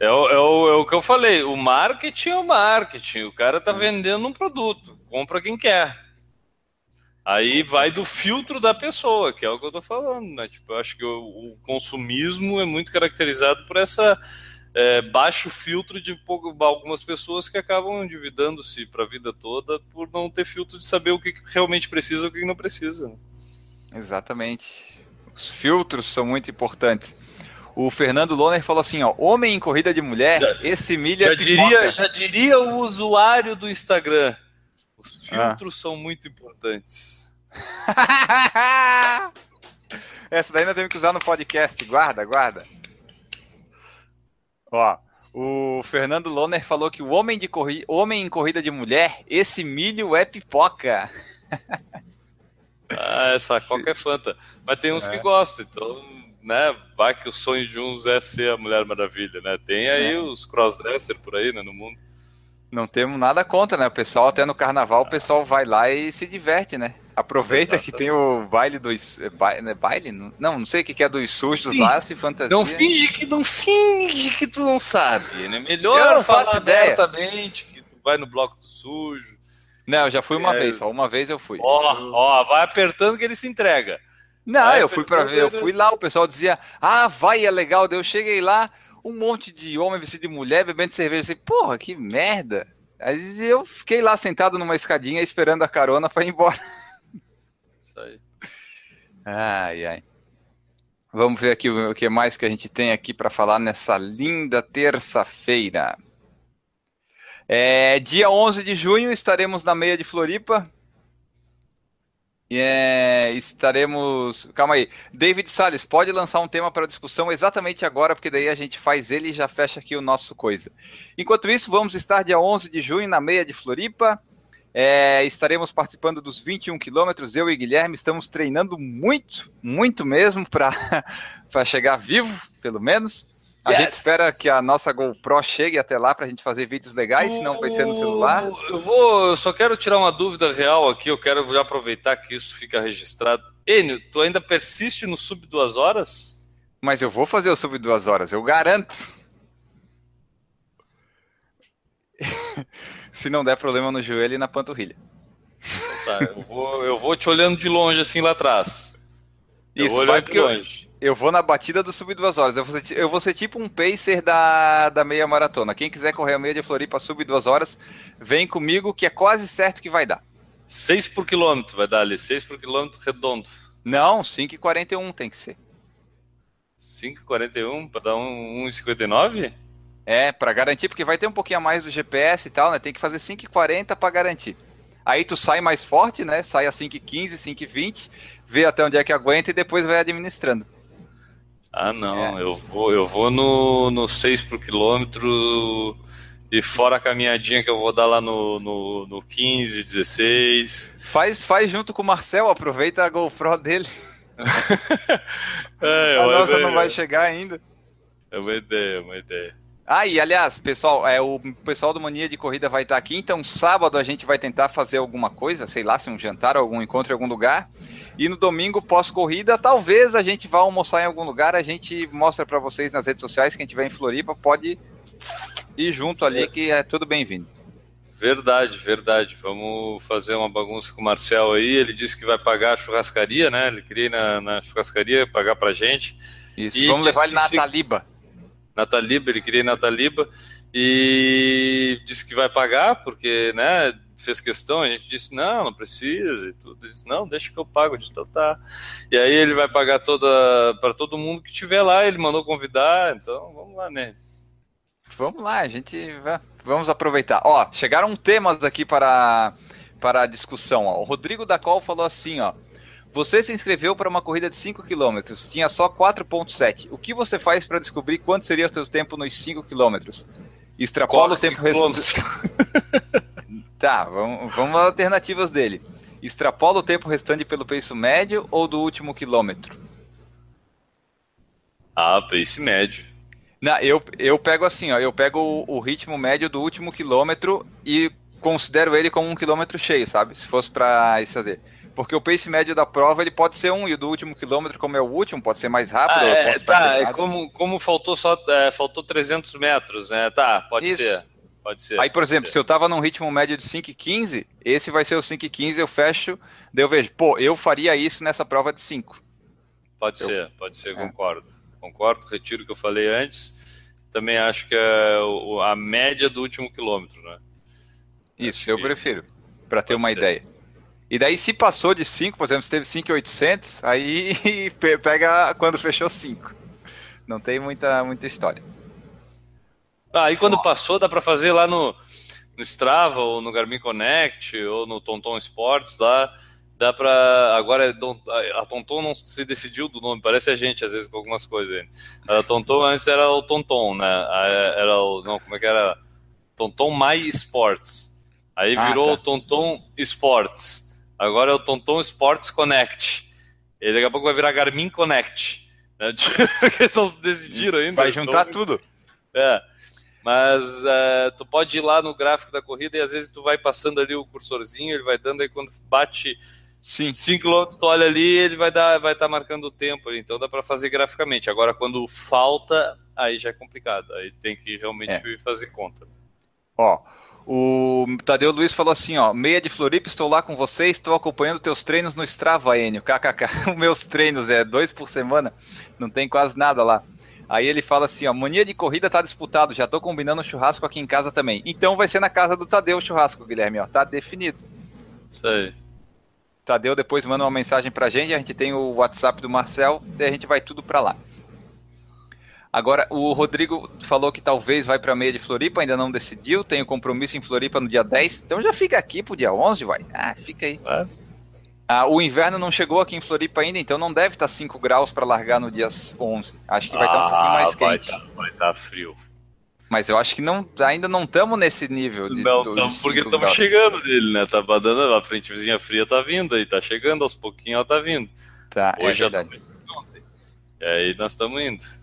Speaker 3: é, o, é, o, é o que eu falei. O marketing é o marketing. O cara tá vendendo um produto. Compra quem quer. Aí vai do filtro da pessoa, que é o que eu tô falando, né? Tipo, eu acho que o, o consumismo é muito caracterizado por essa é, baixo filtro de algumas pessoas que acabam endividando-se para a vida toda por não ter filtro de saber o que realmente precisa e o que não precisa. Né?
Speaker 1: Exatamente. Os filtros são muito importantes. O Fernando Loner falou assim, ó, homem em corrida de mulher, já, esse milha
Speaker 3: já diria, já diria o usuário do Instagram. Os filtros ah. são muito importantes.
Speaker 1: Essa daí nós temos que usar no podcast. Guarda, guarda. Ó, o Fernando Loner falou que o homem, de corri... homem em corrida de mulher, esse milho é pipoca.
Speaker 3: ah, essa coca é fanta. Mas tem uns é. que gostam, então, né? Vai que o sonho de uns é ser a Mulher Maravilha, né? Tem aí é. os crossdresser por aí, né, no mundo.
Speaker 1: Não temos nada contra, né? O pessoal, até no carnaval, o pessoal vai lá e se diverte, né? Aproveita Exatamente. que tem o baile dos. É, baile, né? baile? Não, não sei o que é dos sujos Sim. lá, se fantasia.
Speaker 3: Não finge que não finge que tu não sabe, né? Melhor falar abertamente que tu vai no bloco do sujo.
Speaker 1: Não, eu já fui uma é... vez, só uma vez eu fui.
Speaker 3: Ó, ó, vai apertando que ele se entrega.
Speaker 1: Não, vai eu fui para ver, eu fui lá, o pessoal dizia: "Ah, vai, é legal". Daí eu cheguei lá, um monte de homem vestido de mulher bebendo cerveja. Assim, porra, que merda. Aí eu fiquei lá sentado numa escadinha esperando a carona para ir embora.
Speaker 3: Isso aí.
Speaker 1: Ai, ai. Vamos ver aqui o que mais que a gente tem aqui para falar nessa linda terça-feira. É, dia 11 de junho estaremos na meia de Floripa, estaremos. Calma aí. David Salles, pode lançar um tema para discussão exatamente agora, porque daí a gente faz ele e já fecha aqui o nosso coisa. Enquanto isso, vamos estar dia 11 de junho na meia de Floripa. É, estaremos participando dos 21 quilômetros. Eu e Guilherme estamos treinando muito, muito mesmo para chegar vivo, pelo menos. A yes. gente espera que a nossa GoPro chegue até lá para a gente fazer vídeos legais, senão vai ser no celular.
Speaker 3: Eu vou, eu só quero tirar uma dúvida real aqui, eu quero já aproveitar que isso fica registrado. Enio, tu ainda persiste no sub duas horas?
Speaker 1: Mas eu vou fazer o sub duas horas, eu garanto. Se não der problema no joelho e na panturrilha.
Speaker 3: Então tá, eu vou, eu vou te olhando de longe assim lá atrás.
Speaker 1: Isso, vai porque longe. Eu vou na batida do sub duas horas. Eu vou, ser, eu vou ser tipo um pacer da, da meia maratona. Quem quiser correr a meia de Floripa sub duas horas, vem comigo que é quase certo que vai dar.
Speaker 3: 6 por quilômetro vai dar ali, 6 por quilômetro redondo.
Speaker 1: Não, 5,41 tem que ser.
Speaker 3: 5,41 para dar um 1,59?
Speaker 1: É, para garantir, porque vai ter um pouquinho a mais do GPS e tal, né? Tem que fazer 5,40 para garantir. Aí tu sai mais forte, né? Sai a 5,15, 5,20, vê até onde é que aguenta e depois vai administrando.
Speaker 3: Ah, não, é. eu vou, eu vou no, no 6 por quilômetro e fora a caminhadinha que eu vou dar lá no, no, no 15, 16.
Speaker 1: Faz, faz junto com o Marcel, aproveita a GoPro dele. é, a nossa não vai chegar ainda.
Speaker 3: É uma ideia, é uma ideia.
Speaker 1: Ah, e aliás, pessoal, é, o pessoal do Mania de Corrida vai estar aqui, então sábado a gente vai tentar fazer alguma coisa, sei lá, se um jantar, algum encontro em algum lugar. E no domingo, pós-corrida, talvez a gente vá almoçar em algum lugar, a gente mostra para vocês nas redes sociais, quem tiver em Floripa pode ir junto ali, que é tudo bem-vindo.
Speaker 3: Verdade, verdade. Vamos fazer uma bagunça com o Marcel aí. Ele disse que vai pagar a churrascaria, né? Ele queria ir na, na churrascaria pagar pra gente.
Speaker 1: Isso, e vamos levar ele na se... Taliba.
Speaker 3: Nataliba, ele queria ir na Taliba e disse que vai pagar, porque, né, fez questão, a gente disse, não, não precisa e tudo. Ele disse, não, deixa que eu pago, eu disse, tá. E aí ele vai pagar toda para todo mundo que estiver lá, ele mandou convidar, então vamos lá, né?
Speaker 1: Vamos lá, a gente vai, vamos aproveitar. Ó, chegaram temas aqui para para a discussão, ó. O Rodrigo da Col falou assim, ó: você se inscreveu para uma corrida de 5 km, tinha só 4.7. O que você faz para descobrir quanto seria o seu tempo nos 5 km? Extrapola Corre o tempo restante. tá, vamos, vamos às alternativas dele. Extrapola o tempo restante pelo pace médio ou do último quilômetro?
Speaker 3: Ah, pace médio.
Speaker 1: Não, eu, eu pego assim, ó, eu pego o, o ritmo médio do último quilômetro e considero ele como um quilômetro cheio, sabe? Se fosse para isso fazer. Porque o pace médio da prova ele pode ser um e o do último quilômetro, como é o último, pode ser mais rápido. Ah,
Speaker 3: é, tá, é como, como faltou só é, faltou 300 metros, né? Tá, pode Isso. ser. Pode ser.
Speaker 1: Aí, por exemplo, ser. se eu tava num ritmo médio de 5,15, esse vai ser o 5,15, eu fecho, daí eu vejo, pô, eu faria isso nessa prova de 5.
Speaker 3: Pode eu... ser, pode ser, é. concordo. Concordo, retiro o que eu falei antes. Também acho que é a média do último quilômetro, né?
Speaker 1: Isso, acho eu que... prefiro, para ter uma ser. ideia. E daí, se passou de 5, por exemplo, se teve 5,800, aí pega quando fechou 5. Não tem muita, muita história.
Speaker 3: Ah, aí quando passou, dá para fazer lá no, no Strava, ou no Garmin Connect, ou no Tonton Sports lá. Dá para Agora, a Tonton não se decidiu do nome, parece a gente às vezes com algumas coisas aí. A Tonton antes era o Tonton, né? Era o. Não, como é que era? Tonton My Sports. Aí ah, virou ah, tá. o Tonton Sports. Agora é o Tonton Sports Connect. E daqui a pouco vai virar Garmin Connect. Né? Eles não se decidiram ainda.
Speaker 1: Vai juntar então... tudo.
Speaker 3: É. Mas é, tu pode ir lá no gráfico da corrida e às vezes tu vai passando ali o cursorzinho, ele vai dando aí quando bate 5 km, tu olha ali ele vai dar, vai estar tá marcando o tempo ali, então dá para fazer graficamente. Agora quando falta, aí já é complicado, aí tem que realmente é. fazer conta.
Speaker 1: Ó, o Tadeu Luiz falou assim, ó, meia de Floripa, estou lá com vocês, estou acompanhando teus treinos no Strava, Enio, kkk, os meus treinos é dois por semana, não tem quase nada lá. Aí ele fala assim, ó, mania de corrida tá disputado, já tô combinando um churrasco aqui em casa também. Então vai ser na casa do Tadeu o churrasco, Guilherme, ó, tá definido.
Speaker 3: Isso aí.
Speaker 1: Tadeu depois manda uma mensagem pra gente, a gente tem o WhatsApp do Marcel, e a gente vai tudo pra lá. Agora, o Rodrigo falou que talvez vai para meia de Floripa, ainda não decidiu. Tem o compromisso em Floripa no dia 10. Então já fica aqui pro dia 11, vai. Ah, fica aí. É. Ah, o inverno não chegou aqui em Floripa ainda, então não deve estar tá 5 graus para largar no dia 11. Acho que vai estar tá um pouquinho mais
Speaker 3: vai
Speaker 1: quente.
Speaker 3: Tá, vai estar tá frio.
Speaker 1: Mas eu acho que não, ainda não estamos nesse nível. De,
Speaker 3: não, porque estamos chegando dele, né? Tá dando, a frente vizinha fria tá vindo aí, tá chegando aos pouquinhos, ela tá vindo.
Speaker 1: Tá, é Hoje é já tá
Speaker 3: ontem. E aí nós estamos indo.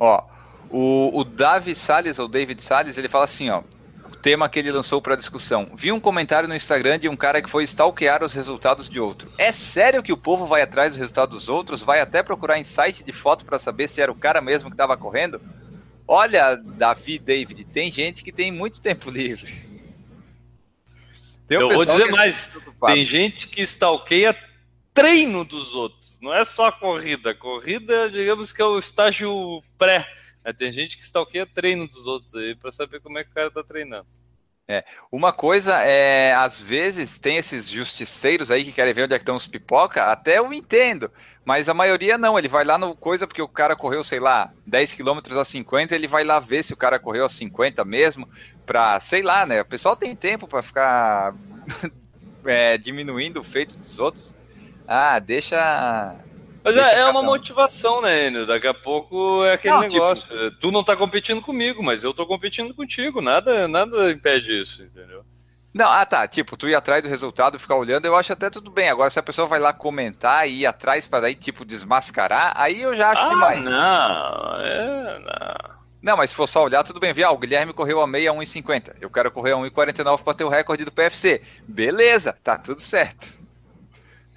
Speaker 1: Ó, o, o Davi Salles, ou David Salles, ele fala assim, ó. O tema que ele lançou para discussão. Vi um comentário no Instagram de um cara que foi stalkear os resultados de outro. É sério que o povo vai atrás dos resultados dos outros? Vai até procurar em site de foto para saber se era o cara mesmo que estava correndo? Olha, Davi, David, tem gente que tem muito tempo livre.
Speaker 3: Um Eu vou dizer é mais. Tem gente que stalkeia treino dos outros. Não é só a corrida. Corrida, digamos que é o estágio pré. É, tem gente que stalkeia treino dos outros aí para saber como é que o cara tá treinando.
Speaker 1: É, uma coisa é, às vezes tem esses justiceiros aí que querem ver onde é que estão os pipoca, até eu entendo, mas a maioria não, ele vai lá no coisa porque o cara correu, sei lá, 10 km a 50, ele vai lá ver se o cara correu a 50 mesmo, pra, sei lá, né, o pessoal tem tempo para ficar é, diminuindo o feito dos outros, ah, deixa.
Speaker 3: Mas deixa é, é uma motivação, né, Enio? Daqui a pouco é aquele não, tipo, negócio. Tipo... Tu não tá competindo comigo, mas eu tô competindo contigo. Nada, nada impede isso, entendeu?
Speaker 1: Não, ah tá, tipo, tu ir atrás do resultado, ficar olhando, eu acho até tudo bem. Agora, se a pessoa vai lá comentar e ir atrás para daí, tipo, desmascarar, aí eu já acho
Speaker 3: ah,
Speaker 1: demais.
Speaker 3: Não, é, não.
Speaker 1: Não, mas se for só olhar, tudo bem. Ah, o Guilherme correu a meia 1,50. Eu quero correr a 1,49 para ter o recorde do PFC. Beleza, tá tudo certo.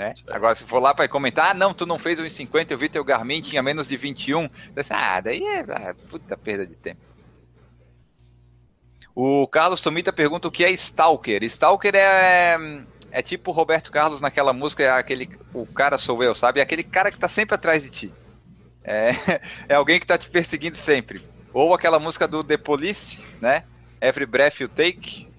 Speaker 1: Né? Agora, se for lá para comentar, ah, não, tu não fez 1,50, eu vi teu Garmin, tinha menos de 21. Ah, daí é ah, puta perda de tempo. O Carlos Tomita pergunta o que é Stalker. Stalker é, é tipo o Roberto Carlos naquela música, é aquele, o cara sou eu, sabe? É aquele cara que tá sempre atrás de ti. É, é alguém que tá te perseguindo sempre. Ou aquela música do The Police, né? Every Breath You Take.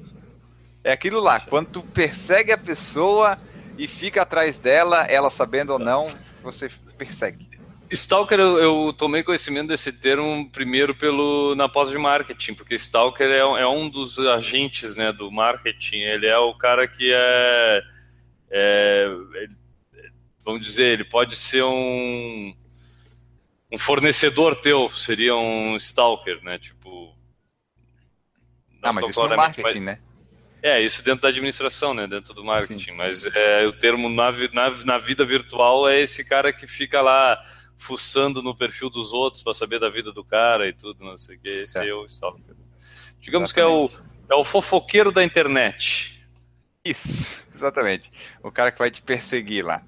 Speaker 1: É aquilo lá, quando tu persegue a pessoa e fica atrás dela, ela sabendo ou não, você persegue.
Speaker 3: Stalker, eu, eu, tomei conhecimento desse termo primeiro pelo na pós de marketing, porque Stalker é, é, um dos agentes né, do marketing. Ele é o cara que é, é vamos dizer, ele pode ser um um fornecedor teu, seria um stalker, né? Tipo.
Speaker 1: Ah, mas isso no marketing, mas... né?
Speaker 3: É, isso dentro da administração, né? Dentro do marketing. Sim. Mas é, o termo na, na, na vida virtual é esse cara que fica lá fuçando no perfil dos outros para saber da vida do cara e tudo, não sei o que. Esse é, é o stalker. Digamos exatamente. que é o, é o fofoqueiro da internet.
Speaker 1: Isso, exatamente. O cara que vai te perseguir lá.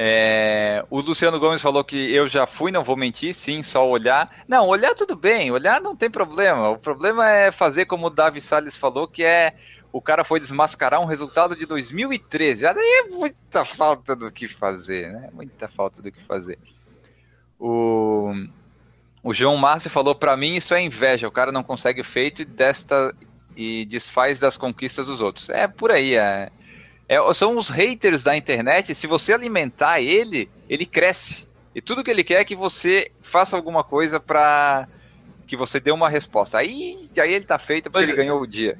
Speaker 1: É, o Luciano Gomes falou que eu já fui, não vou mentir, sim, só olhar. Não, olhar tudo bem, olhar não tem problema. O problema é fazer como o Davi Salles falou, que é o cara foi desmascarar um resultado de 2013. Aí é muita falta do que fazer, né? Muita falta do que fazer. O, o João Márcio falou: para mim isso é inveja. O cara não consegue feito desta e desfaz das conquistas dos outros. É por aí, é. É, são os haters da internet. Se você alimentar ele, ele cresce. E tudo que ele quer é que você faça alguma coisa para que você dê uma resposta. Aí, aí ele tá feito porque mas, ele ganhou o dia.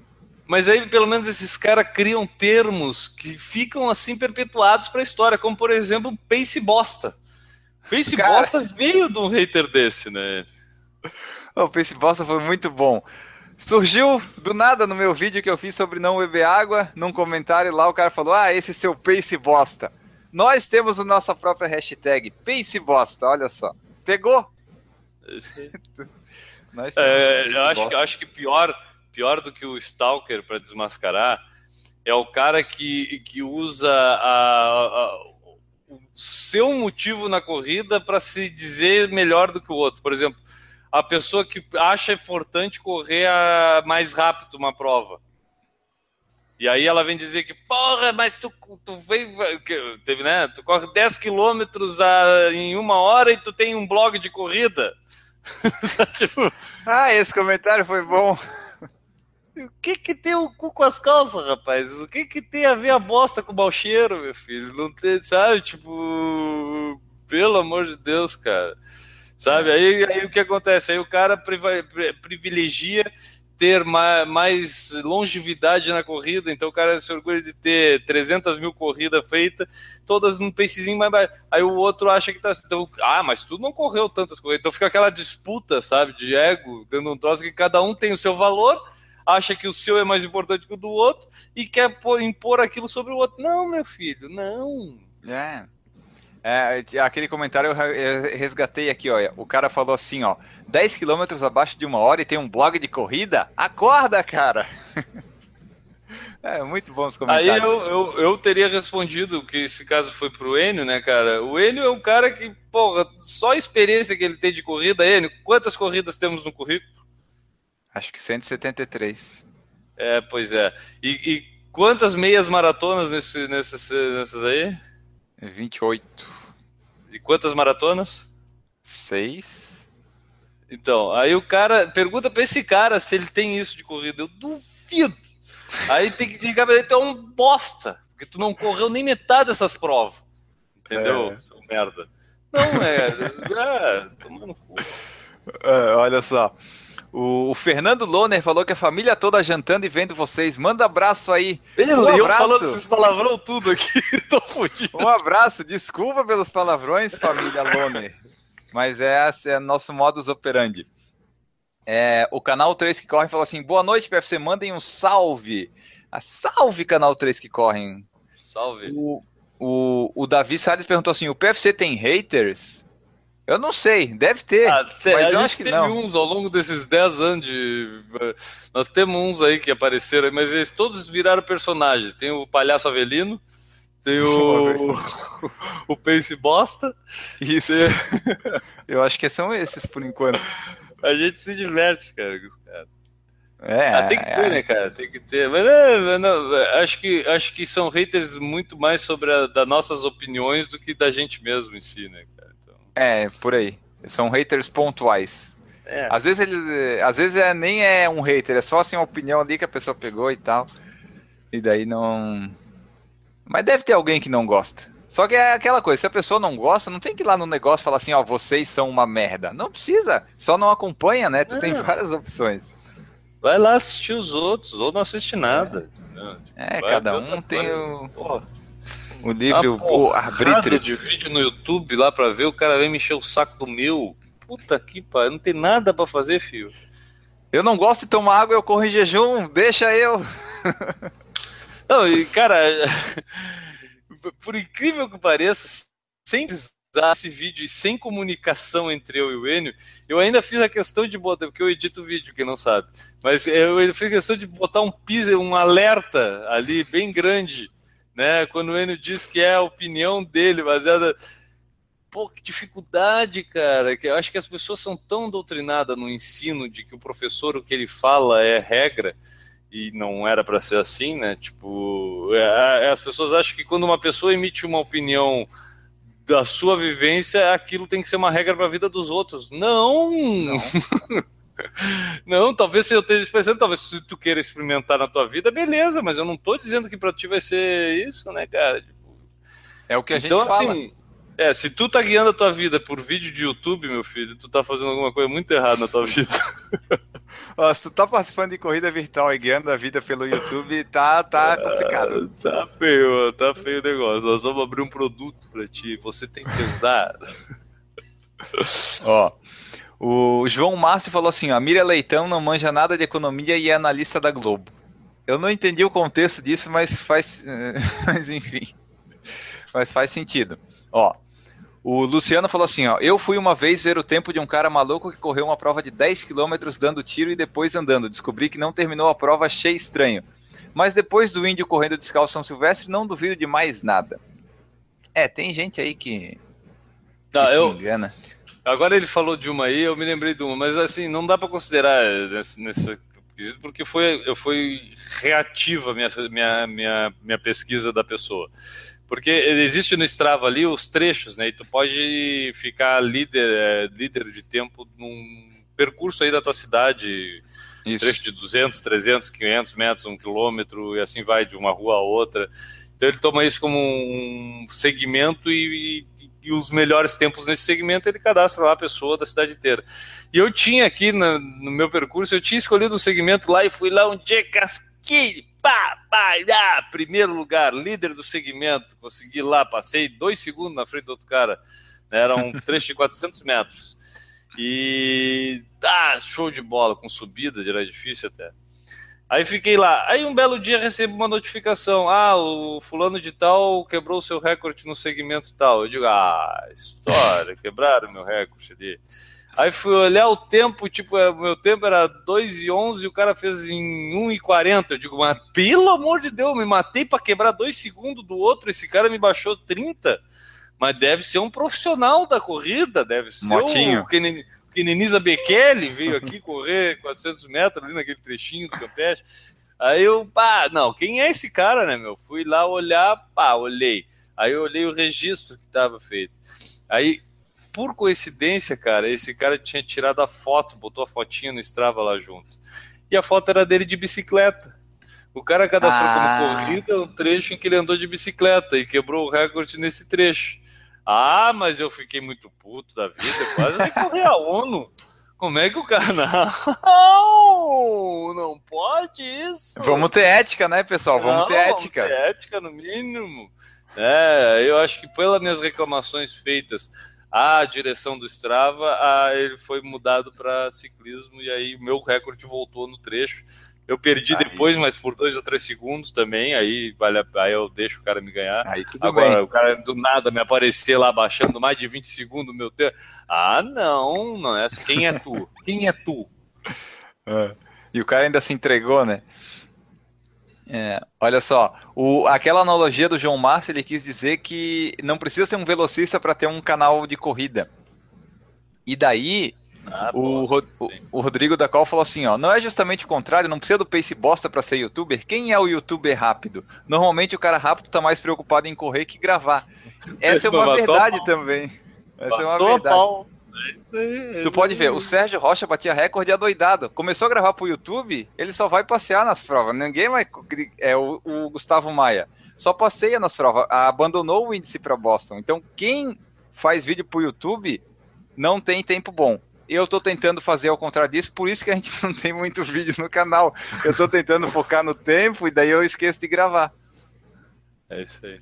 Speaker 3: Mas aí, pelo menos, esses caras criam termos que ficam assim perpetuados para a história, como por exemplo, Pace Bosta. Pace cara... Bosta veio de um hater desse, né?
Speaker 1: O Pace Bosta foi muito bom. Surgiu do nada no meu vídeo que eu fiz sobre não beber água, num comentário lá o cara falou: Ah, esse seu Pace Bosta. Nós temos a nossa própria hashtag, Pace Bosta, olha só. Pegou?
Speaker 3: é, eu acho, acho que pior, pior do que o Stalker para desmascarar é o cara que, que usa a, a, o seu motivo na corrida para se dizer melhor do que o outro. Por exemplo, a pessoa que acha importante correr a mais rápido uma prova. E aí ela vem dizer que, porra, mas tu, tu veio. Teve, né? Tu corre 10 quilômetros em uma hora e tu tem um blog de corrida.
Speaker 1: tipo... Ah, esse comentário foi bom.
Speaker 3: O que que tem o cu com as calças, rapaz? O que que tem a ver a bosta com o mau cheiro, meu filho? Não tem, sabe? Tipo, pelo amor de Deus, cara. Sabe? Aí, aí o que acontece? Aí o cara privilegia ter mais longevidade na corrida, então o cara se orgulha de ter 300 mil corridas feitas, todas num pacezinho mais baixo. Aí o outro acha que tá. Então, ah, mas tu não correu tantas corridas. Então fica aquela disputa, sabe, de ego, dando um troço que cada um tem o seu valor, acha que o seu é mais importante que o do outro e quer impor aquilo sobre o outro. Não, meu filho, não.
Speaker 1: É. É, aquele comentário eu resgatei aqui, ó. O cara falou assim, ó, 10 quilômetros abaixo de uma hora e tem um blog de corrida? Acorda, cara! É, muito bom os comentários.
Speaker 3: Aí eu, eu, eu, teria respondido que esse caso foi pro Enio, né, cara? O Enio é um cara que, porra, só a experiência que ele tem de corrida, Enio, quantas corridas temos no currículo?
Speaker 1: Acho que 173.
Speaker 3: É, pois é. E, e quantas meias maratonas nesse, nessas, nessas aí?
Speaker 1: 28.
Speaker 3: E quantas maratonas?
Speaker 1: Seis.
Speaker 3: Então, aí o cara pergunta pra esse cara se ele tem isso de corrida. Eu duvido. Aí tem que ligar pra ele, tu é um bosta, porque tu não correu nem metade dessas provas. Entendeu? É. Merda. Não, é. é tomando cu.
Speaker 1: É, olha só. O, o, Fernando Loner falou que a família toda jantando e vendo vocês. Manda abraço aí.
Speaker 3: Ele um eu falando esses palavrão tudo aqui. Tô
Speaker 1: fudido. Um abraço. Desculpa pelos palavrões, família Loner. Mas é, é nosso modus operandi. É, o canal 3 que corre falou assim: Boa noite, PFC. Mandem um salve. Ah, salve, canal 3 que correm.
Speaker 3: Salve.
Speaker 1: O, o, o Davi Salles perguntou assim: O PFC tem haters? Eu não sei, deve ter. Ah,
Speaker 3: mas a eu gente teve não. uns ao longo desses 10 anos de. Nós temos uns aí que apareceram, mas eles todos viraram personagens. Tem o Palhaço Avelino, tem o. o Pace Bosta.
Speaker 1: Isso. Tem... eu acho que são esses por enquanto.
Speaker 3: A gente se diverte, cara, com os caras. É, ah, tem que ter, é. né, cara? Tem que ter. Mas, é, não, acho, que, acho que são haters muito mais sobre a, das nossas opiniões do que da gente mesmo em si, né.
Speaker 1: É, por aí. São haters pontuais. É. Às vezes ele, às vezes é, nem é um hater, é só assim uma opinião ali que a pessoa pegou e tal. E daí não. Mas deve ter alguém que não gosta. Só que é aquela coisa, se a pessoa não gosta, não tem que ir lá no negócio e falar assim, ó, vocês são uma merda. Não precisa, só não acompanha, né? Tu é. tem várias opções.
Speaker 3: Vai lá assistir os outros, ou não assiste nada.
Speaker 1: É, vai, cada um tem o, o livro, o arbítrio.
Speaker 3: de vídeo no YouTube lá pra ver, o cara vem me encher o saco do meu. Puta que pariu, não tem nada pra fazer, filho.
Speaker 1: Eu não gosto de tomar água, eu corro em jejum, deixa eu.
Speaker 3: não, e cara, por incrível que pareça, sem esse vídeo e sem comunicação entre eu e o Enio, eu ainda fiz a questão de botar, porque eu edito o vídeo, quem não sabe, mas eu fiz a questão de botar um piso, um alerta ali bem grande, né? Quando o Enio diz que é a opinião dele, baseada. Pô, que dificuldade, cara. Que eu acho que as pessoas são tão doutrinadas no ensino de que o professor, o que ele fala é regra, e não era para ser assim, né? Tipo, é, é, as pessoas acham que quando uma pessoa emite uma opinião da sua vivência, aquilo tem que ser uma regra para a vida dos outros. Não! Não. não, talvez se eu esteja expressando, talvez se tu queira experimentar na tua vida, beleza, mas eu não estou dizendo que para ti vai ser isso, né, cara?
Speaker 1: É o que a então, gente fala. Assim,
Speaker 3: é, se tu tá guiando a tua vida por vídeo de YouTube, meu filho, tu tá fazendo alguma coisa muito errada na tua vida.
Speaker 1: Ó, se tu tá participando de corrida virtual e guiando a vida pelo YouTube, tá, tá complicado.
Speaker 3: É, tá feio, tá feio o negócio. Nós vamos abrir um produto pra ti, você tem que usar.
Speaker 1: Ó, o João Márcio falou assim, a Miriam Leitão não manja nada de economia e é analista da Globo. Eu não entendi o contexto disso, mas faz, mas enfim, mas faz sentido. Ó, o Luciano falou assim, ó, eu fui uma vez ver o tempo de um cara maluco que correu uma prova de 10 km dando tiro e depois andando. Descobri que não terminou a prova, achei estranho. Mas depois do índio correndo descalço São Silvestre, não duvido de mais nada. É, tem gente aí que, que
Speaker 3: não, se eu... engana. Agora ele falou de uma aí, eu me lembrei de uma, mas assim, não dá para considerar nesse, nesse porque foi, eu fui reativa minha, minha, minha, minha pesquisa da pessoa. Porque existe no Strava ali os trechos, né? E tu pode ficar líder, é, líder de tempo num percurso aí da tua cidade, Isso. trecho de 200, 300, 500 metros, um quilômetro, e assim vai de uma rua a outra. Então ele toma isso como um segmento e, e, os melhores tempos nesse segmento ele cadastra lá a pessoa da cidade inteira. E eu tinha aqui no, no meu percurso, eu tinha escolhido um segmento lá e fui lá um dia casquinho, pá, pá, ah, primeiro lugar, líder do segmento, consegui lá, passei dois segundos na frente do outro cara, era um trecho de 400 metros, e tá, show de bola, com subida, era difícil até. Aí fiquei lá, aí um belo dia recebo uma notificação, ah, o fulano de tal quebrou o seu recorde no segmento tal, eu digo, ah, história, quebraram meu recorde ali. Aí fui olhar o tempo, tipo, é, meu tempo era 2 e 11 e o cara fez em 1 e 40. Eu digo, mas pelo amor de Deus, me matei para quebrar 2 segundos do outro, esse cara me baixou 30. Mas deve ser um profissional da corrida, deve ser
Speaker 1: Motinho.
Speaker 3: o Keneniza Bekele, veio aqui correr 400 metros ali naquele trechinho do Campeche. Aí eu, pá, não, quem é esse cara, né, meu? Fui lá olhar, pá, olhei. Aí eu olhei o registro que estava feito. Aí por coincidência, cara, esse cara tinha tirado a foto, botou a fotinha no Strava lá junto. E a foto era dele de bicicleta. O cara cadastrou ah. como corrida um trecho em que ele andou de bicicleta e quebrou o recorde nesse trecho. Ah, mas eu fiquei muito puto da vida, quase recorri a ONU. Como é que o cara. Não, não pode isso.
Speaker 1: Vamos ter ética, né, pessoal? Vamos não, ter ética.
Speaker 3: Vamos ter ética, no mínimo. É, eu acho que pelas minhas reclamações feitas a direção do Strava, a, ele foi mudado para ciclismo e aí o meu recorde voltou no trecho Eu perdi aí. depois, mas por dois ou três segundos também, aí, vale, aí eu deixo o cara me ganhar.
Speaker 1: Aí tudo
Speaker 3: Agora,
Speaker 1: bem.
Speaker 3: o cara do nada me aparecer lá baixando mais de 20 segundos meu tempo. Ah, não, não é assim. Quem é tu? Quem é tu?
Speaker 1: É. E o cara ainda se entregou, né? É, olha só, o, aquela analogia do João Márcio, ele quis dizer que não precisa ser um velocista para ter um canal de corrida. E daí, ah, o, o, o, Rodrigo da Col falou assim, ó, não é justamente o contrário, não precisa do pace bosta para ser youtuber. Quem é o youtuber rápido? Normalmente o cara rápido tá mais preocupado em correr que gravar. Essa é uma verdade também. Essa é uma verdade. Tu pode ver, o Sérgio Rocha batia recorde adoidado. Começou a gravar pro YouTube, ele só vai passear nas provas. Ninguém vai. É o, o Gustavo Maia. Só passeia nas provas. Abandonou o índice para Boston. Então, quem faz vídeo pro YouTube não tem tempo bom. Eu tô tentando fazer ao contrário disso, por isso que a gente não tem muito vídeo no canal. Eu tô tentando focar no tempo e daí eu esqueço de gravar.
Speaker 3: É isso aí.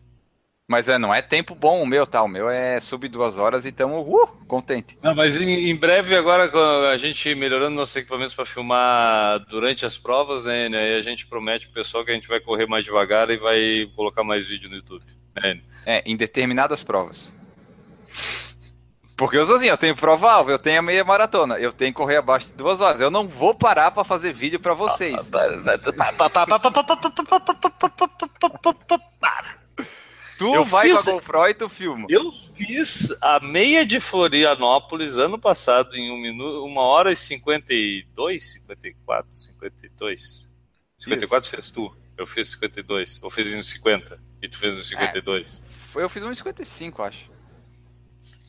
Speaker 1: Mas é, não é tempo bom o meu, tá? O meu é sub duas horas, então, uh, contente.
Speaker 3: Não, mas em, em breve, agora, a gente melhorando nossos equipamentos para filmar durante as provas, né, né? a gente promete pro pessoal que a gente vai correr mais devagar e vai colocar mais vídeo no YouTube. Né?
Speaker 1: É, em determinadas provas. Porque eu sou assim, eu tenho prova alva, eu tenho a meia maratona, eu tenho que correr abaixo de duas horas. Eu não vou parar para fazer vídeo para vocês. Tu eu vai fiz, com a GoPro e tu filma.
Speaker 3: Eu fiz a meia de Florianópolis ano passado em um minuto, uma hora e 52, 54, 52. 54 Isso. fez tu. Eu fiz 52. Eu fiz em 50. E tu fez em 52.
Speaker 1: É, eu fiz uns 55, acho.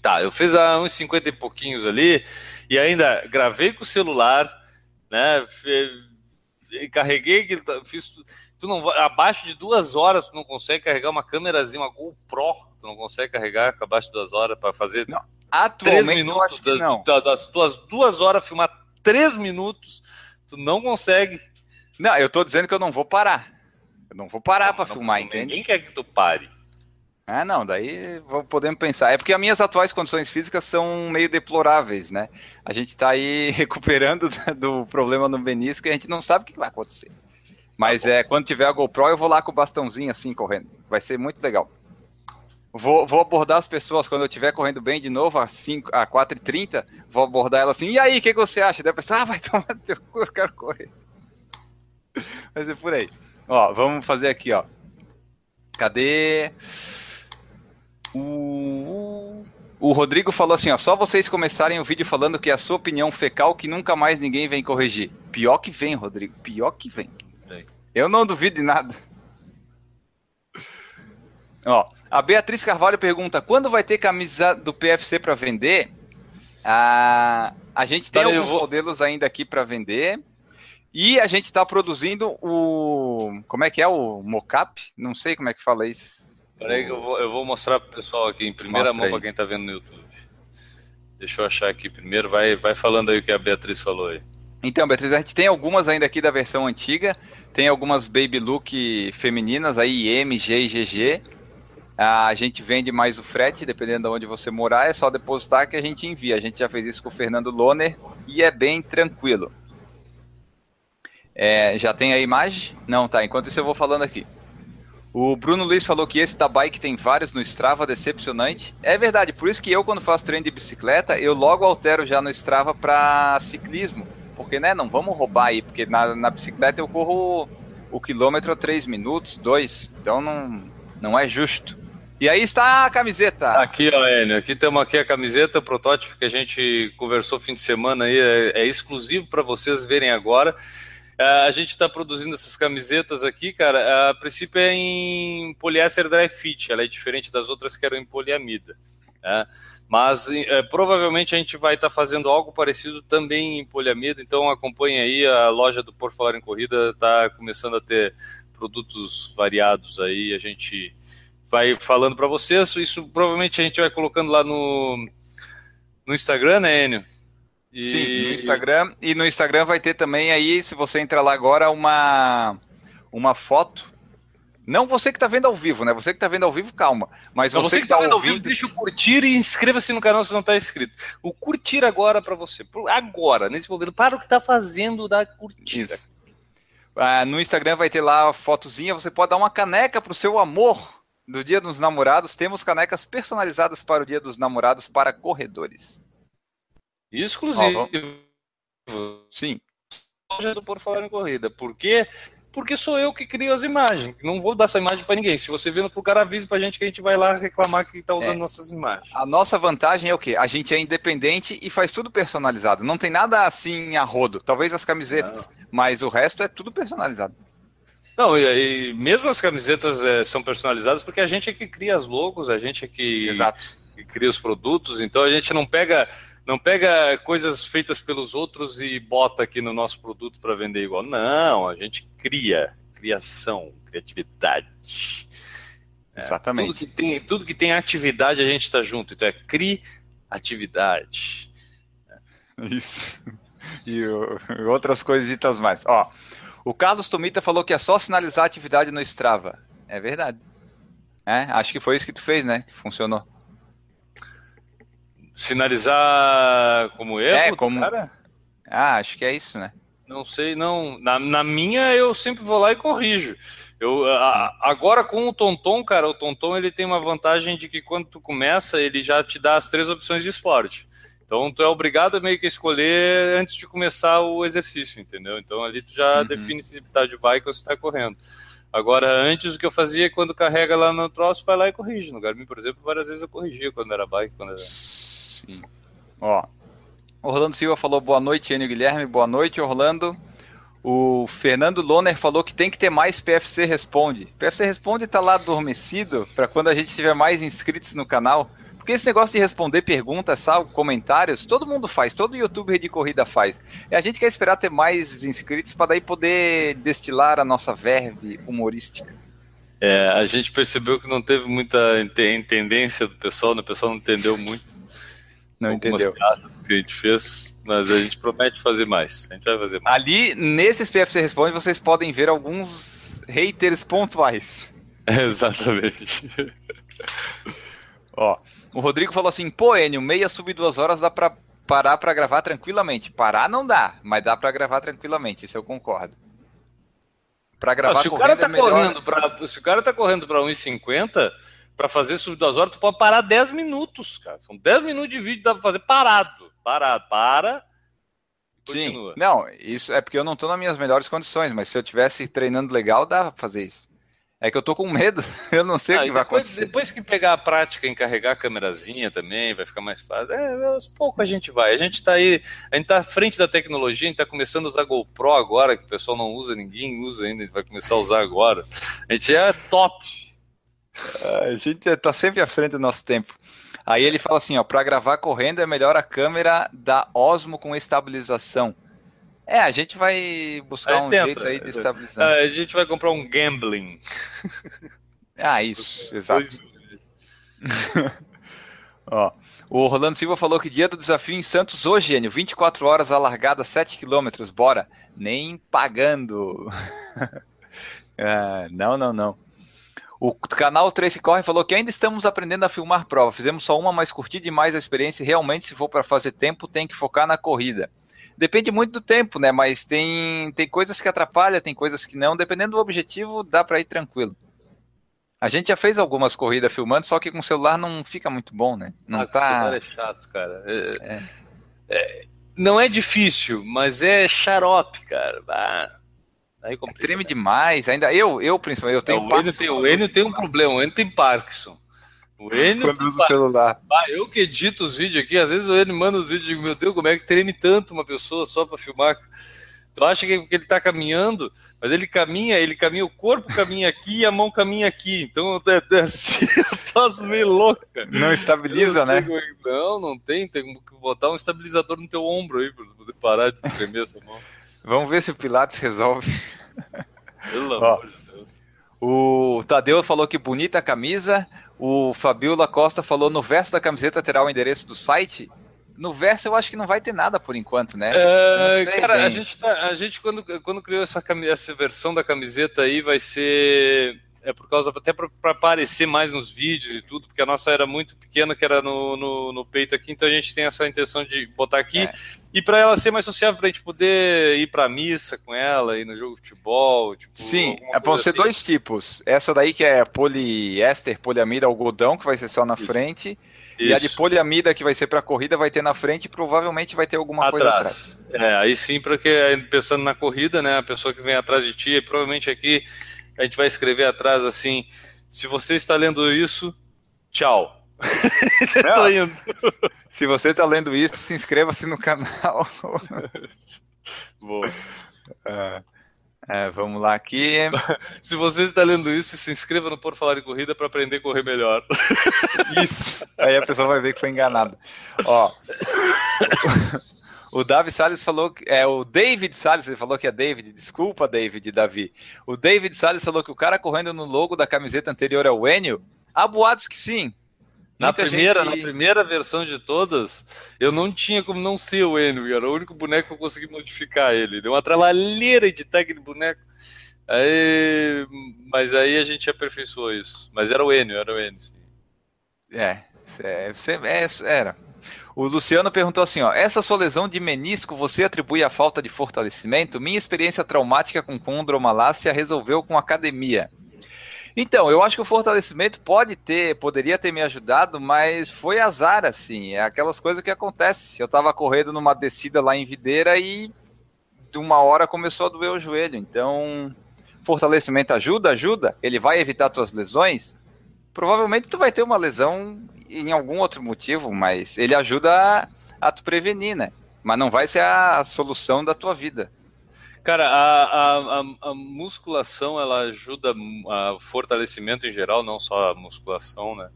Speaker 3: Tá, eu fiz a uns 50 e pouquinhos ali. E ainda gravei com o celular, né? Carreguei, fiz tu não abaixo de duas horas tu não consegue carregar uma câmerazinha, uma GoPro, tu não consegue carregar abaixo de duas horas para fazer não, três minutos da, não. Da, das tuas duas horas filmar três minutos, tu não consegue.
Speaker 1: Não, eu tô dizendo que eu não vou parar. Eu não vou parar para filmar, entende?
Speaker 3: Ninguém quer que tu pare.
Speaker 1: Ah, não, daí podemos pensar. É porque as minhas atuais condições físicas são meio deploráveis, né? A gente tá aí recuperando do problema no menisco e a gente não sabe o que vai acontecer. Mas tá é, quando tiver a GoPro, eu vou lá com o bastãozinho assim correndo. Vai ser muito legal. Vou, vou abordar as pessoas quando eu estiver correndo bem de novo, às, 5, às 4h30. Vou abordar ela assim, e aí, o que, que, você acha? Deve pensar, ah, vai tomar teu cu, eu quero correr. Vai ser por aí. Ó, vamos fazer aqui, ó. Cadê? O, o Rodrigo falou assim, ó, só vocês começarem o vídeo falando que é a sua opinião fecal que nunca mais ninguém vem corrigir. Pior que vem, Rodrigo, pior que vem. Eu não duvido de nada. Ó, a Beatriz Carvalho pergunta: quando vai ter camisa do PFC para vender? Ah, a gente tem alguns modelos ainda aqui para vender. E a gente está produzindo o. Como é que é? O mocap? Não sei como é que fala isso.
Speaker 3: Peraí, que eu vou, eu vou mostrar pro pessoal aqui em primeira Mostra mão para quem está vendo no YouTube. Deixa eu achar aqui primeiro. Vai, vai falando aí o que a Beatriz falou aí.
Speaker 1: Então, Beatriz, a gente tem algumas ainda aqui da versão antiga. Tem algumas baby look femininas aí, M, G e GG. A gente vende mais o frete, dependendo de onde você morar, é só depositar que a gente envia. A gente já fez isso com o Fernando Loner e é bem tranquilo. É, já tem a imagem? Não, tá. Enquanto isso eu vou falando aqui. O Bruno Luiz falou que esse da bike tem vários no Strava, decepcionante. É verdade, por isso que eu, quando faço treino de bicicleta, eu logo altero já no Strava para ciclismo porque né, não vamos roubar aí, porque na, na bicicleta eu corro o quilômetro a 3 minutos, 2, então não, não é justo. E aí está a camiseta.
Speaker 3: Aqui, ó, Enio, aqui temos aqui a camiseta, protótipo que a gente conversou fim de semana aí, é, é exclusivo para vocês verem agora. Uh, a gente está produzindo essas camisetas aqui, cara. Uh, a princípio é em poliéster dry fit, ela é diferente das outras que eram em poliamida. Uh, mas é, provavelmente a gente vai estar tá fazendo algo parecido também em poliamida, então acompanhe aí, a loja do Por Falar em Corrida está começando a ter produtos variados aí, a gente vai falando para vocês, isso provavelmente a gente vai colocando lá no, no Instagram, né, Enio?
Speaker 1: E... Sim, no Instagram, e no Instagram vai ter também aí, se você entrar lá agora, uma, uma foto não você que está vendo ao vivo, né? Você que está vendo ao vivo, calma. Mas você, você que está vendo ao vivo,
Speaker 3: deixa o curtir e inscreva-se no canal se não está inscrito. O curtir agora para você. Agora, nesse momento, para o que está fazendo da curtida. Isso.
Speaker 1: Ah, no Instagram vai ter lá a fotozinha, você pode dar uma caneca pro seu amor do Dia dos Namorados. Temos canecas personalizadas para o Dia dos Namorados para corredores.
Speaker 3: Exclusivo.
Speaker 1: Sim.
Speaker 3: do Por Falar em Corrida. Por quê? Porque sou eu que crio as imagens. Não vou dar essa imagem para ninguém. Se você vendo pro cara, avise pra gente que a gente vai lá reclamar que tá usando é. nossas imagens.
Speaker 1: A nossa vantagem é o quê? A gente é independente e faz tudo personalizado. Não tem nada assim a rodo. Talvez as camisetas, Não. mas o resto é tudo personalizado.
Speaker 3: Não, e, e mesmo as camisetas é, são personalizadas porque a gente é que cria as logos, a gente é que, que cria os produtos, então a gente não pega não pega coisas feitas pelos outros e bota aqui no nosso produto para vender igual. Não, a gente cria, criação, criatividade.
Speaker 1: É, Exatamente.
Speaker 3: tudo, que tem, tudo que tem atividade a gente está junto. Então é criatividade.
Speaker 1: Isso. E, e outras coisitas mais. Ó, o Carlos Tomita falou que é só sinalizar a atividade no Strava. É verdade. É, acho que foi isso que tu fez, né? Que funcionou
Speaker 3: sinalizar como erro?
Speaker 1: É, como. Cara? Ah, acho que é isso, né?
Speaker 3: Não sei, não. Na, na minha, eu sempre vou lá e corrijo. Eu, a, agora com o Tonton, cara, o Tonton ele tem uma vantagem de que quando tu começa, ele já te dá as três opções de esporte. Então tu é obrigado a meio que escolher antes de começar o exercício, entendeu? Então ali tu já uhum. define se tá de bike ou se tá correndo. Agora, antes o que eu fazia, quando carrega lá no troço, vai lá e corrige. No Garmin, por exemplo, várias vezes eu corrigia quando era bike, quando era...
Speaker 1: Sim. Ó, Orlando Silva falou boa noite, Enio Guilherme. Boa noite, Orlando. O Fernando Loner falou que tem que ter mais PFC Responde. PFC Responde tá lá adormecido para quando a gente tiver mais inscritos no canal. Porque esse negócio de responder perguntas, sabe, comentários, todo mundo faz, todo youtuber de corrida faz. E a gente quer esperar ter mais inscritos para daí poder destilar a nossa verve humorística.
Speaker 3: É, a gente percebeu que não teve muita tendência do pessoal, né? o pessoal não entendeu muito.
Speaker 1: Não entendeu.
Speaker 3: que a gente fez, mas a gente promete fazer mais. A gente vai fazer mais.
Speaker 1: Ali, nesses PFC Responde, vocês podem ver alguns haters pontuais.
Speaker 3: Exatamente.
Speaker 1: Ó, o Rodrigo falou assim: pô, Enio, meia sub duas horas dá pra parar pra gravar tranquilamente. Parar não dá, mas dá pra gravar tranquilamente, isso eu concordo.
Speaker 3: Pra gravar ah, se o cara tá é correndo pra, Se o cara tá correndo pra 1,50 para fazer sub duas horas, tu pode parar 10 minutos, cara. São 10 minutos de vídeo dá pra fazer parado. Parado. Para.
Speaker 1: Sim. Não, isso é porque eu não tô nas minhas melhores condições, mas se eu tivesse treinando legal, dava pra fazer isso. É que eu tô com medo, eu não sei ah, o que vai acontecer.
Speaker 3: Depois que pegar a prática em carregar a câmerazinha também, vai ficar mais fácil. É, aos poucos a gente vai. A gente tá aí, a gente tá à frente da tecnologia, a gente tá começando a usar GoPro agora, que o pessoal não usa, ninguém usa ainda, a gente vai começar a usar agora. A gente é top.
Speaker 1: A gente está sempre à frente do nosso tempo. Aí ele fala assim, ó, para gravar correndo é melhor a câmera da Osmo com estabilização. É, a gente vai buscar um tenta. jeito aí de estabilizar.
Speaker 3: É, a gente vai comprar um gambling.
Speaker 1: Ah, isso, exato. ó, o Rolando Silva falou que dia do desafio em Santos hoje, Gênio, 24 horas, a largada 7 km, bora. Nem pagando. ah, não, não, não. O canal Trace Corre falou que ainda estamos aprendendo a filmar prova. Fizemos só uma, mais curtida demais a experiência. Realmente, se for para fazer tempo, tem que focar na corrida. Depende muito do tempo, né? Mas tem, tem coisas que atrapalham, tem coisas que não. Dependendo do objetivo, dá para ir tranquilo. A gente já fez algumas corridas filmando, só que com o celular não fica muito bom, né? Não
Speaker 3: ah, tá... o celular é chato, cara. É, é. É, não é difícil, mas é xarope, cara. Ah.
Speaker 1: Aí complica, treme né? demais. Ainda eu, eu principalmente, eu tenho.
Speaker 3: Não, o, Enio tem, o Enio tem um problema, o Enio tem Parkinson. O Enio.
Speaker 1: Quando usa o celular.
Speaker 3: Ah, eu que edito os vídeos aqui, às vezes o Enio manda os vídeos e digo, meu Deus, como é que treme tanto uma pessoa só para filmar? Tu acha que ele está caminhando, mas ele caminha, ele caminha, o corpo caminha aqui e a mão caminha aqui. Então é, é assim, eu faço meio louca.
Speaker 1: Não estabiliza, não né?
Speaker 3: É não, não tem. Tem que botar um estabilizador no teu ombro aí para poder parar de tremer essa mão.
Speaker 1: Vamos ver se o Pilates resolve.
Speaker 3: Pelo amor de Deus.
Speaker 1: O Tadeu falou que bonita a camisa. O Fabiola Costa falou no verso da camiseta terá o endereço do site. No verso eu acho que não vai ter nada por enquanto, né?
Speaker 3: É, cara, a gente, tá, a gente quando, quando criou essa, essa versão da camiseta aí vai ser é por causa até para aparecer mais nos vídeos e tudo, porque a nossa era muito pequena, que era no, no, no peito aqui, então a gente tem essa intenção de botar aqui é. e para ela ser mais sociável, para a gente poder ir para missa com ela, ir no jogo de futebol. Tipo,
Speaker 1: Sim, é, vão ser assim. dois tipos. Essa daí que é poliéster, poliamida, algodão, que vai ser só na Isso. frente. Isso. E a de poliamida que vai ser para corrida vai ter na frente e provavelmente vai ter alguma atrás. coisa atrás.
Speaker 3: É, aí sim, porque pensando na corrida, né, a pessoa que vem atrás de ti, provavelmente aqui a gente vai escrever atrás assim: se você está lendo isso, tchau.
Speaker 1: Tô indo. Se você está lendo isso, se inscreva-se no canal. Boa. É. É, vamos lá aqui.
Speaker 3: Se você está lendo isso, se inscreva no Por Falar em Corrida para aprender a correr melhor.
Speaker 1: Isso. Aí a pessoa vai ver que foi enganada. Ó. O Davi Salles falou que é o David Salles, ele falou que é David, desculpa David, Davi. O David Salles falou que o cara correndo no logo da camiseta anterior é o Enio. Há boatos que sim.
Speaker 3: Na primeira, gente... na primeira versão de todas, eu não tinha como não ser o Envy, era o único boneco que eu consegui modificar ele. Deu uma trabalheira de tag de boneco. Aí, mas aí a gente aperfeiçoou isso. Mas era o Enio, era o Enio, sim.
Speaker 1: É, é, é, era. O Luciano perguntou assim, ó, essa sua lesão de menisco você atribui à falta de fortalecimento? Minha experiência traumática com condromalácia resolveu com academia. Então, eu acho que o fortalecimento pode ter, poderia ter me ajudado, mas foi azar, assim. É aquelas coisas que acontecem. Eu tava correndo numa descida lá em Videira e de uma hora começou a doer o joelho. Então, fortalecimento ajuda? Ajuda. Ele vai evitar tuas lesões? Provavelmente tu vai ter uma lesão em algum outro motivo, mas ele ajuda a, a tu prevenir, né? Mas não vai ser a solução da tua vida.
Speaker 3: Cara, a, a, a, musculação ela ajuda a fortalecimento em geral, não só a musculação, né?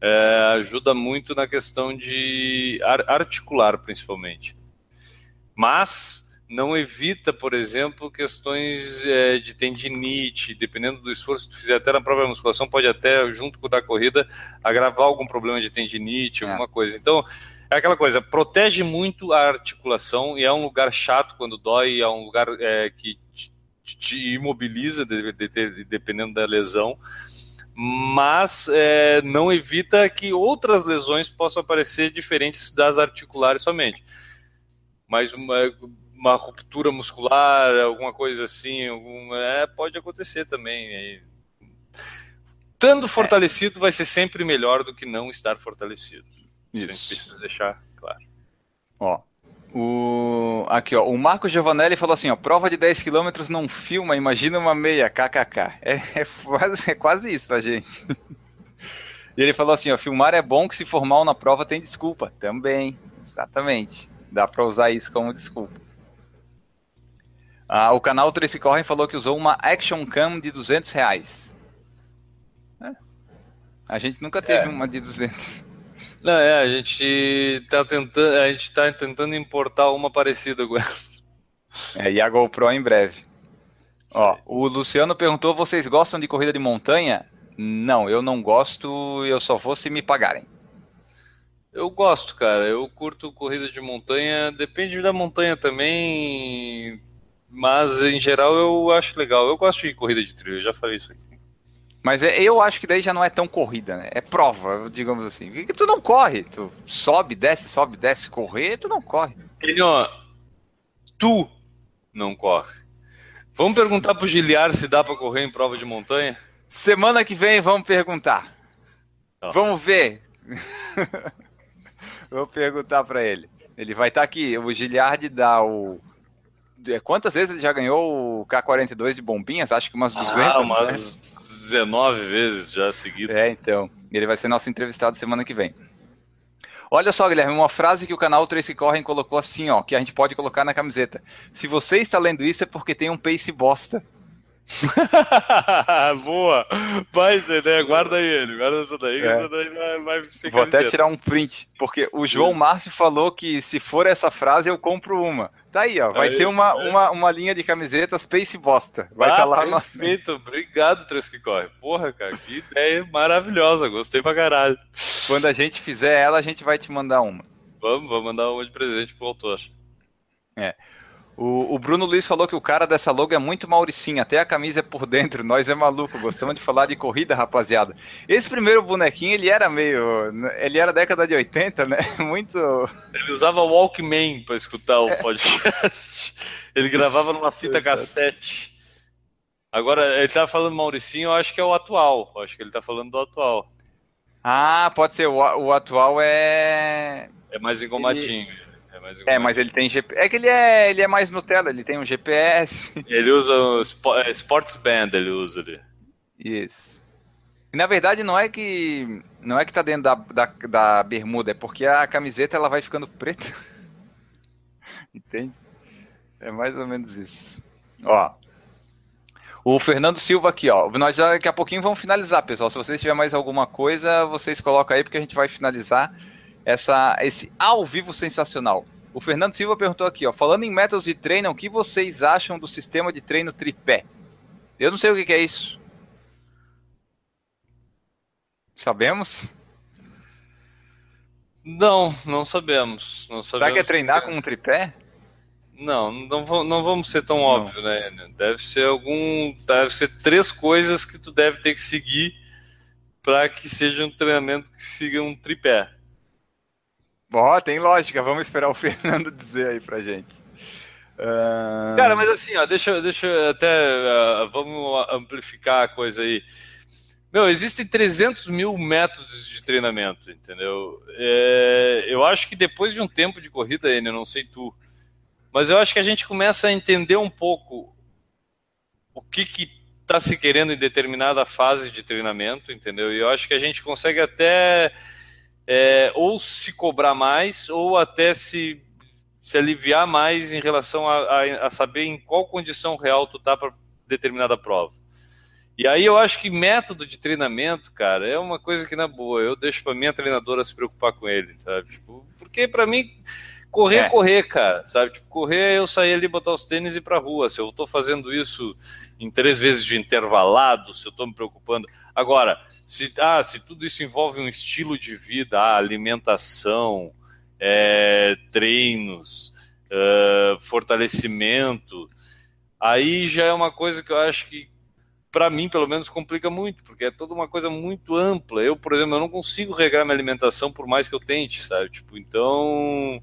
Speaker 3: É, ajuda muito na questão de articular, principalmente. Mas não evita, por exemplo, questões é, de tendinite, dependendo do esforço que tu fizer até na própria musculação, pode até, junto com o da corrida, agravar algum problema de tendinite, é. alguma coisa. Então, é aquela coisa, protege muito a articulação e é um lugar chato quando dói, é um lugar é, que te imobiliza, de, de, de, dependendo da lesão, mas é, não evita que outras lesões possam aparecer diferentes das articulares somente. Mas uma, ruptura muscular, alguma coisa assim, algum, é, pode acontecer também. Estando fortalecido vai ser sempre melhor do que não estar fortalecido. Isso. A gente precisa deixar claro.
Speaker 1: Ó, o... Aqui, ó, o Marco Giovanelli falou assim, ó, prova de 10 km não filma, imagina uma meia, kkk. É, é, quase, é quase isso a gente. e ele falou assim, ó, filmar é bom que se for mal na prova tem desculpa. Também, exatamente. Dá para usar isso como desculpa. Ah, o canal Tracy Corren falou que usou uma Action Cam de 200 reais. É. A gente nunca teve é. uma de 200.
Speaker 3: Não, é, a gente tá tentando, a gente tá tentando importar uma parecida com essa.
Speaker 1: É, e a GoPro em breve. Ó, o Luciano perguntou: vocês gostam de corrida de montanha? Não, eu não gosto, eu só vou se me pagarem.
Speaker 3: Eu gosto, cara. Eu curto corrida de montanha, depende da montanha também, mas em geral eu acho legal. Eu gosto de corrida de trilha, eu já falei isso aqui.
Speaker 1: Mas é, eu acho que daí já não é tão corrida, né? É prova, digamos assim. Porque tu não corre, tu sobe, desce, sobe, desce, correr, tu não corre.
Speaker 3: Ó, tu não corre. Vamos perguntar pro Giliar se dá para correr em prova de montanha?
Speaker 1: Semana que vem vamos perguntar. Tá. Vamos ver. Vou perguntar para ele. Ele vai estar tá aqui. O Giliard dá o. É, quantas vezes ele já ganhou o K42 de bombinhas? Acho que umas 200. Ah, umas
Speaker 3: né? 19 vezes já seguido.
Speaker 1: É, então. Ele vai ser nosso entrevistado semana que vem. Olha só, Guilherme, uma frase que o canal Tracy Corren colocou assim, ó, que a gente pode colocar na camiseta. Se você está lendo isso é porque tem um pace bosta.
Speaker 3: Boa! Vai entender, guarda aí ele, guarda essa daí, é. essa daí vai, vai ser
Speaker 1: Vou camiseta. até tirar um print, porque o João Márcio falou que se for essa frase eu compro uma. Tá aí, ó. Vai aí, ser uma, é. uma, uma linha de camisetas Space Bosta. Vai estar ah, tá lá
Speaker 3: perfeito. No... Obrigado, Três que Corre. Porra, cara, que ideia maravilhosa. Gostei pra caralho.
Speaker 1: Quando a gente fizer ela, a gente vai te mandar uma.
Speaker 3: Vamos, vamos mandar uma de presente pro autor.
Speaker 1: É. O, o, Bruno Luiz falou que o cara dessa logo é muito Mauricinho, até a camisa é por dentro, nós é maluco, gostamos de falar de corrida, rapaziada. Esse primeiro bonequinho, ele era meio. Ele era década de 80, né? Muito.
Speaker 3: Ele usava Walkman para escutar o podcast. ele gravava numa fita cassete. Agora, ele tá falando Mauricinho, eu acho que é o atual. Eu acho que ele tá falando do atual.
Speaker 1: Ah, pode ser. O, o atual é.
Speaker 3: É mais engomadinho.
Speaker 1: Ele... É, mas ele tem GPS. É que ele é, ele é mais Nutella, ele tem um GPS.
Speaker 3: Ele usa o é, Sports Band, ele usa ali.
Speaker 1: Isso. E na verdade não é que não é que tá dentro da, da, da bermuda, é porque a camiseta ela vai ficando preta. Entende? É mais ou menos isso. Ó. O Fernando Silva aqui, ó. Nós já daqui a pouquinho vamos finalizar, pessoal. Se vocês tiverem mais alguma coisa, vocês colocam aí porque a gente vai finalizar essa, esse ao vivo sensacional. O Fernando Silva perguntou aqui, ó, falando em métodos de treino, o que vocês acham do sistema de treino tripé? Eu não sei o que, que é isso. Sabemos?
Speaker 3: Não, não sabemos. Não sabemos
Speaker 1: Será que é treinar que é. com um tripé?
Speaker 3: Não, não, não vamos ser tão não. óbvio, né? Deve ser algum. Deve ser três coisas que tu deve ter que seguir para que seja um treinamento que siga um tripé.
Speaker 1: Ó, tem lógica. Vamos esperar o Fernando dizer aí pra gente.
Speaker 3: Cara, mas assim, ó, deixa, deixa até. Uh, vamos amplificar a coisa aí. Meu, existem 300 mil métodos de treinamento, entendeu? É, eu acho que depois de um tempo de corrida, Enio, eu não sei tu, mas eu acho que a gente começa a entender um pouco o que que está se querendo em determinada fase de treinamento, entendeu? E eu acho que a gente consegue até é, ou se cobrar mais, ou até se, se aliviar mais em relação a, a, a saber em qual condição real tu tá para determinada prova. E aí eu acho que método de treinamento, cara, é uma coisa que na boa, eu deixo para minha treinadora se preocupar com ele, sabe? Tipo, porque para mim correr é correr, cara, sabe? Tipo, correr eu sair ali botar os tênis e ir pra rua. Se eu tô fazendo isso em três vezes de intervalado, se eu tô me preocupando, Agora, se, ah, se tudo isso envolve um estilo de vida, ah, alimentação, é, treinos, é, fortalecimento, aí já é uma coisa que eu acho que, para mim, pelo menos, complica muito, porque é toda uma coisa muito ampla. Eu, por exemplo, eu não consigo regrar minha alimentação por mais que eu tente, sabe? Tipo, então.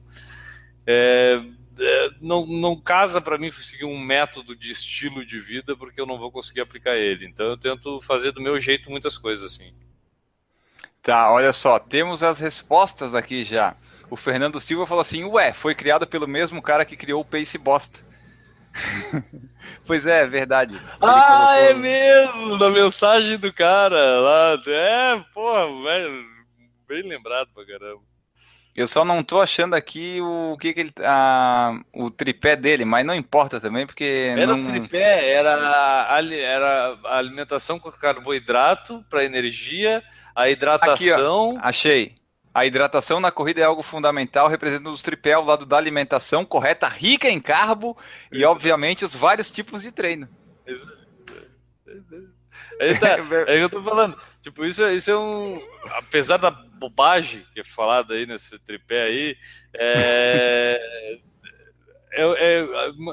Speaker 3: É, é, não, não casa para mim seguir um método de estilo de vida porque eu não vou conseguir aplicar ele. Então eu tento fazer do meu jeito muitas coisas assim.
Speaker 1: Tá, olha só, temos as respostas aqui já. O Fernando Silva falou assim: Ué, foi criado pelo mesmo cara que criou o Pace Bosta. pois é, é verdade. Ele
Speaker 3: ah, colocou... é mesmo! Na mensagem do cara lá. É, porra, bem lembrado pra caramba.
Speaker 1: Eu só não tô achando aqui o que, que ele. A, o tripé dele, mas não importa também, porque.
Speaker 3: Era
Speaker 1: não...
Speaker 3: o tripé, era, era a alimentação com carboidrato para energia, a hidratação.
Speaker 1: Aqui, achei. A hidratação na corrida é algo fundamental, representando os tripé ao lado da alimentação correta, rica em carbo e, obviamente, os vários tipos de treino.
Speaker 3: Aí tá, é que eu tô falando. Tipo, isso, isso é um. Apesar da bobagem que é falada aí nesse tripé aí, é, é, é,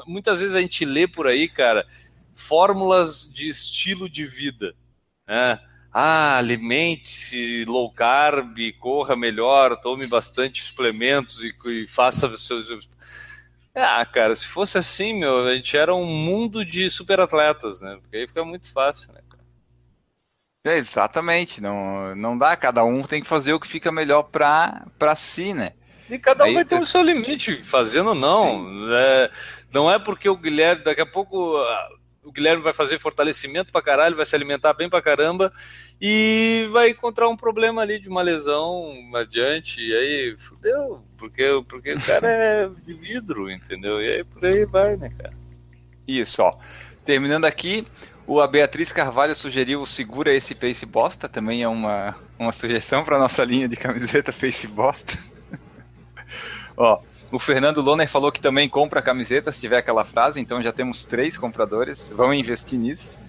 Speaker 3: muitas vezes a gente lê por aí, cara, fórmulas de estilo de vida. Né? Ah, alimente-se low carb, corra melhor, tome bastante suplementos e, e faça seus. Ah, cara, se fosse assim, meu, a gente era um mundo de super atletas, né? Porque aí fica muito fácil, né?
Speaker 1: É, exatamente, não, não dá, cada um tem que fazer o que fica melhor para si, né?
Speaker 3: E cada um Aí, vai ter o seu limite, fazendo ou não. É, não é porque o Guilherme, daqui a pouco o Guilherme vai fazer fortalecimento pra caralho, vai se alimentar bem pra caramba e vai encontrar um problema ali de uma lesão adiante, e aí fudeu, porque, porque o cara é de vidro, entendeu? E aí por aí vai, né, cara?
Speaker 1: Isso, ó. Terminando aqui, o, a Beatriz Carvalho sugeriu segura esse Face Bosta, também é uma, uma sugestão para nossa linha de camiseta Face Bosta. Ó, o Fernando Loner falou que também compra camiseta se tiver aquela frase, então já temos três compradores. Vamos investir nisso.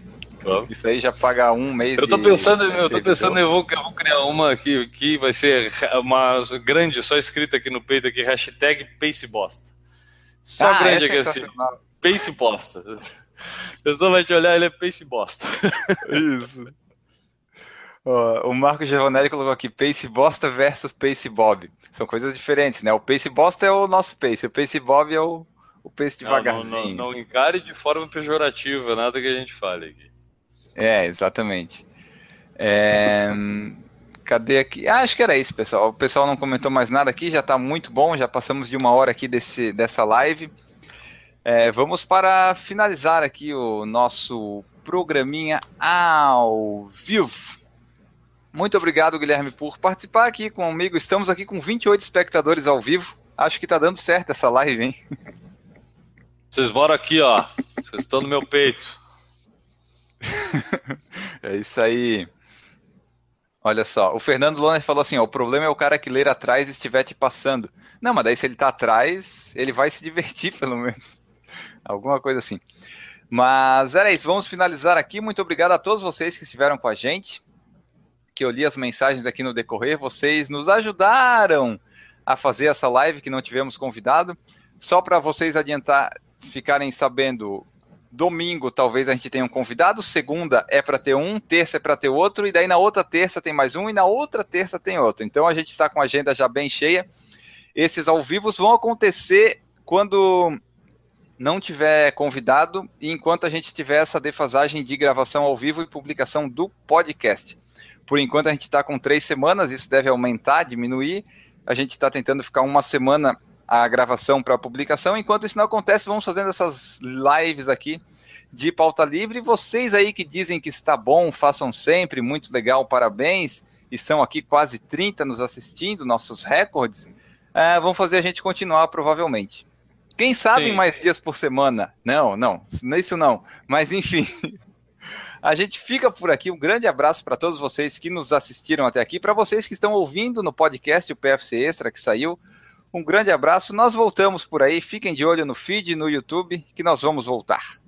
Speaker 1: Isso aí já paga um mês.
Speaker 3: Eu tô pensando, eu tô pensando, eu vou, eu vou criar uma que, que vai ser uma grande, só escrita aqui no peito aqui, hashtag Bosta. Só ah, grande é aqui assim. Pace bosta. A pessoa vai te olhar, ele é pace bosta.
Speaker 1: Isso. o Marco Giovanelli colocou aqui Pace Bosta versus Pace Bob. São coisas diferentes, né? O Pace Bosta é o nosso Pace, o Pace Bob é o, o Pace devagarzinho.
Speaker 3: Não, não, não, não encare de forma pejorativa nada que a gente fale aqui.
Speaker 1: É, exatamente. É... Cadê aqui? Ah, acho que era isso, pessoal. O pessoal não comentou mais nada aqui, já está muito bom, já passamos de uma hora aqui desse, dessa live. É, vamos para finalizar aqui o nosso programinha ao vivo. Muito obrigado, Guilherme, por participar aqui comigo. Estamos aqui com 28 espectadores ao vivo. Acho que está dando certo essa live, hein?
Speaker 3: Vocês moram aqui, ó. Vocês estão no meu peito.
Speaker 1: é isso aí. Olha só, o Fernando Loner falou assim: ó, o problema é o cara que ler atrás e estiver te passando. Não, mas daí se ele tá atrás, ele vai se divertir, pelo menos. Alguma coisa assim. Mas era isso, vamos finalizar aqui. Muito obrigado a todos vocês que estiveram com a gente, que eu li as mensagens aqui no decorrer. Vocês nos ajudaram a fazer essa live que não tivemos convidado. Só para vocês adiantar, ficarem sabendo, Domingo talvez a gente tenha um convidado, segunda é para ter um, terça é para ter outro, e daí na outra terça tem mais um, e na outra terça tem outro. Então a gente está com a agenda já bem cheia. Esses ao vivo vão acontecer quando não tiver convidado e enquanto a gente tiver essa defasagem de gravação ao vivo e publicação do podcast. Por enquanto a gente está com três semanas, isso deve aumentar, diminuir. A gente está tentando ficar uma semana a gravação para a publicação. Enquanto isso não acontece, vamos fazendo essas lives aqui de pauta livre. Vocês aí que dizem que está bom, façam sempre, muito legal, parabéns. E são aqui quase 30 nos assistindo, nossos recordes. Uh, vão fazer a gente continuar, provavelmente. Quem sabe Sim. mais dias por semana? Não, não, isso não. Mas enfim, a gente fica por aqui. Um grande abraço para todos vocês que nos assistiram até aqui. Para vocês que estão ouvindo no podcast, o PFC Extra que saiu. Um grande abraço. Nós voltamos por aí. Fiquem de olho no feed, no YouTube, que nós vamos voltar.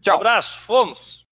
Speaker 3: Tchau. Um abraço. Fomos.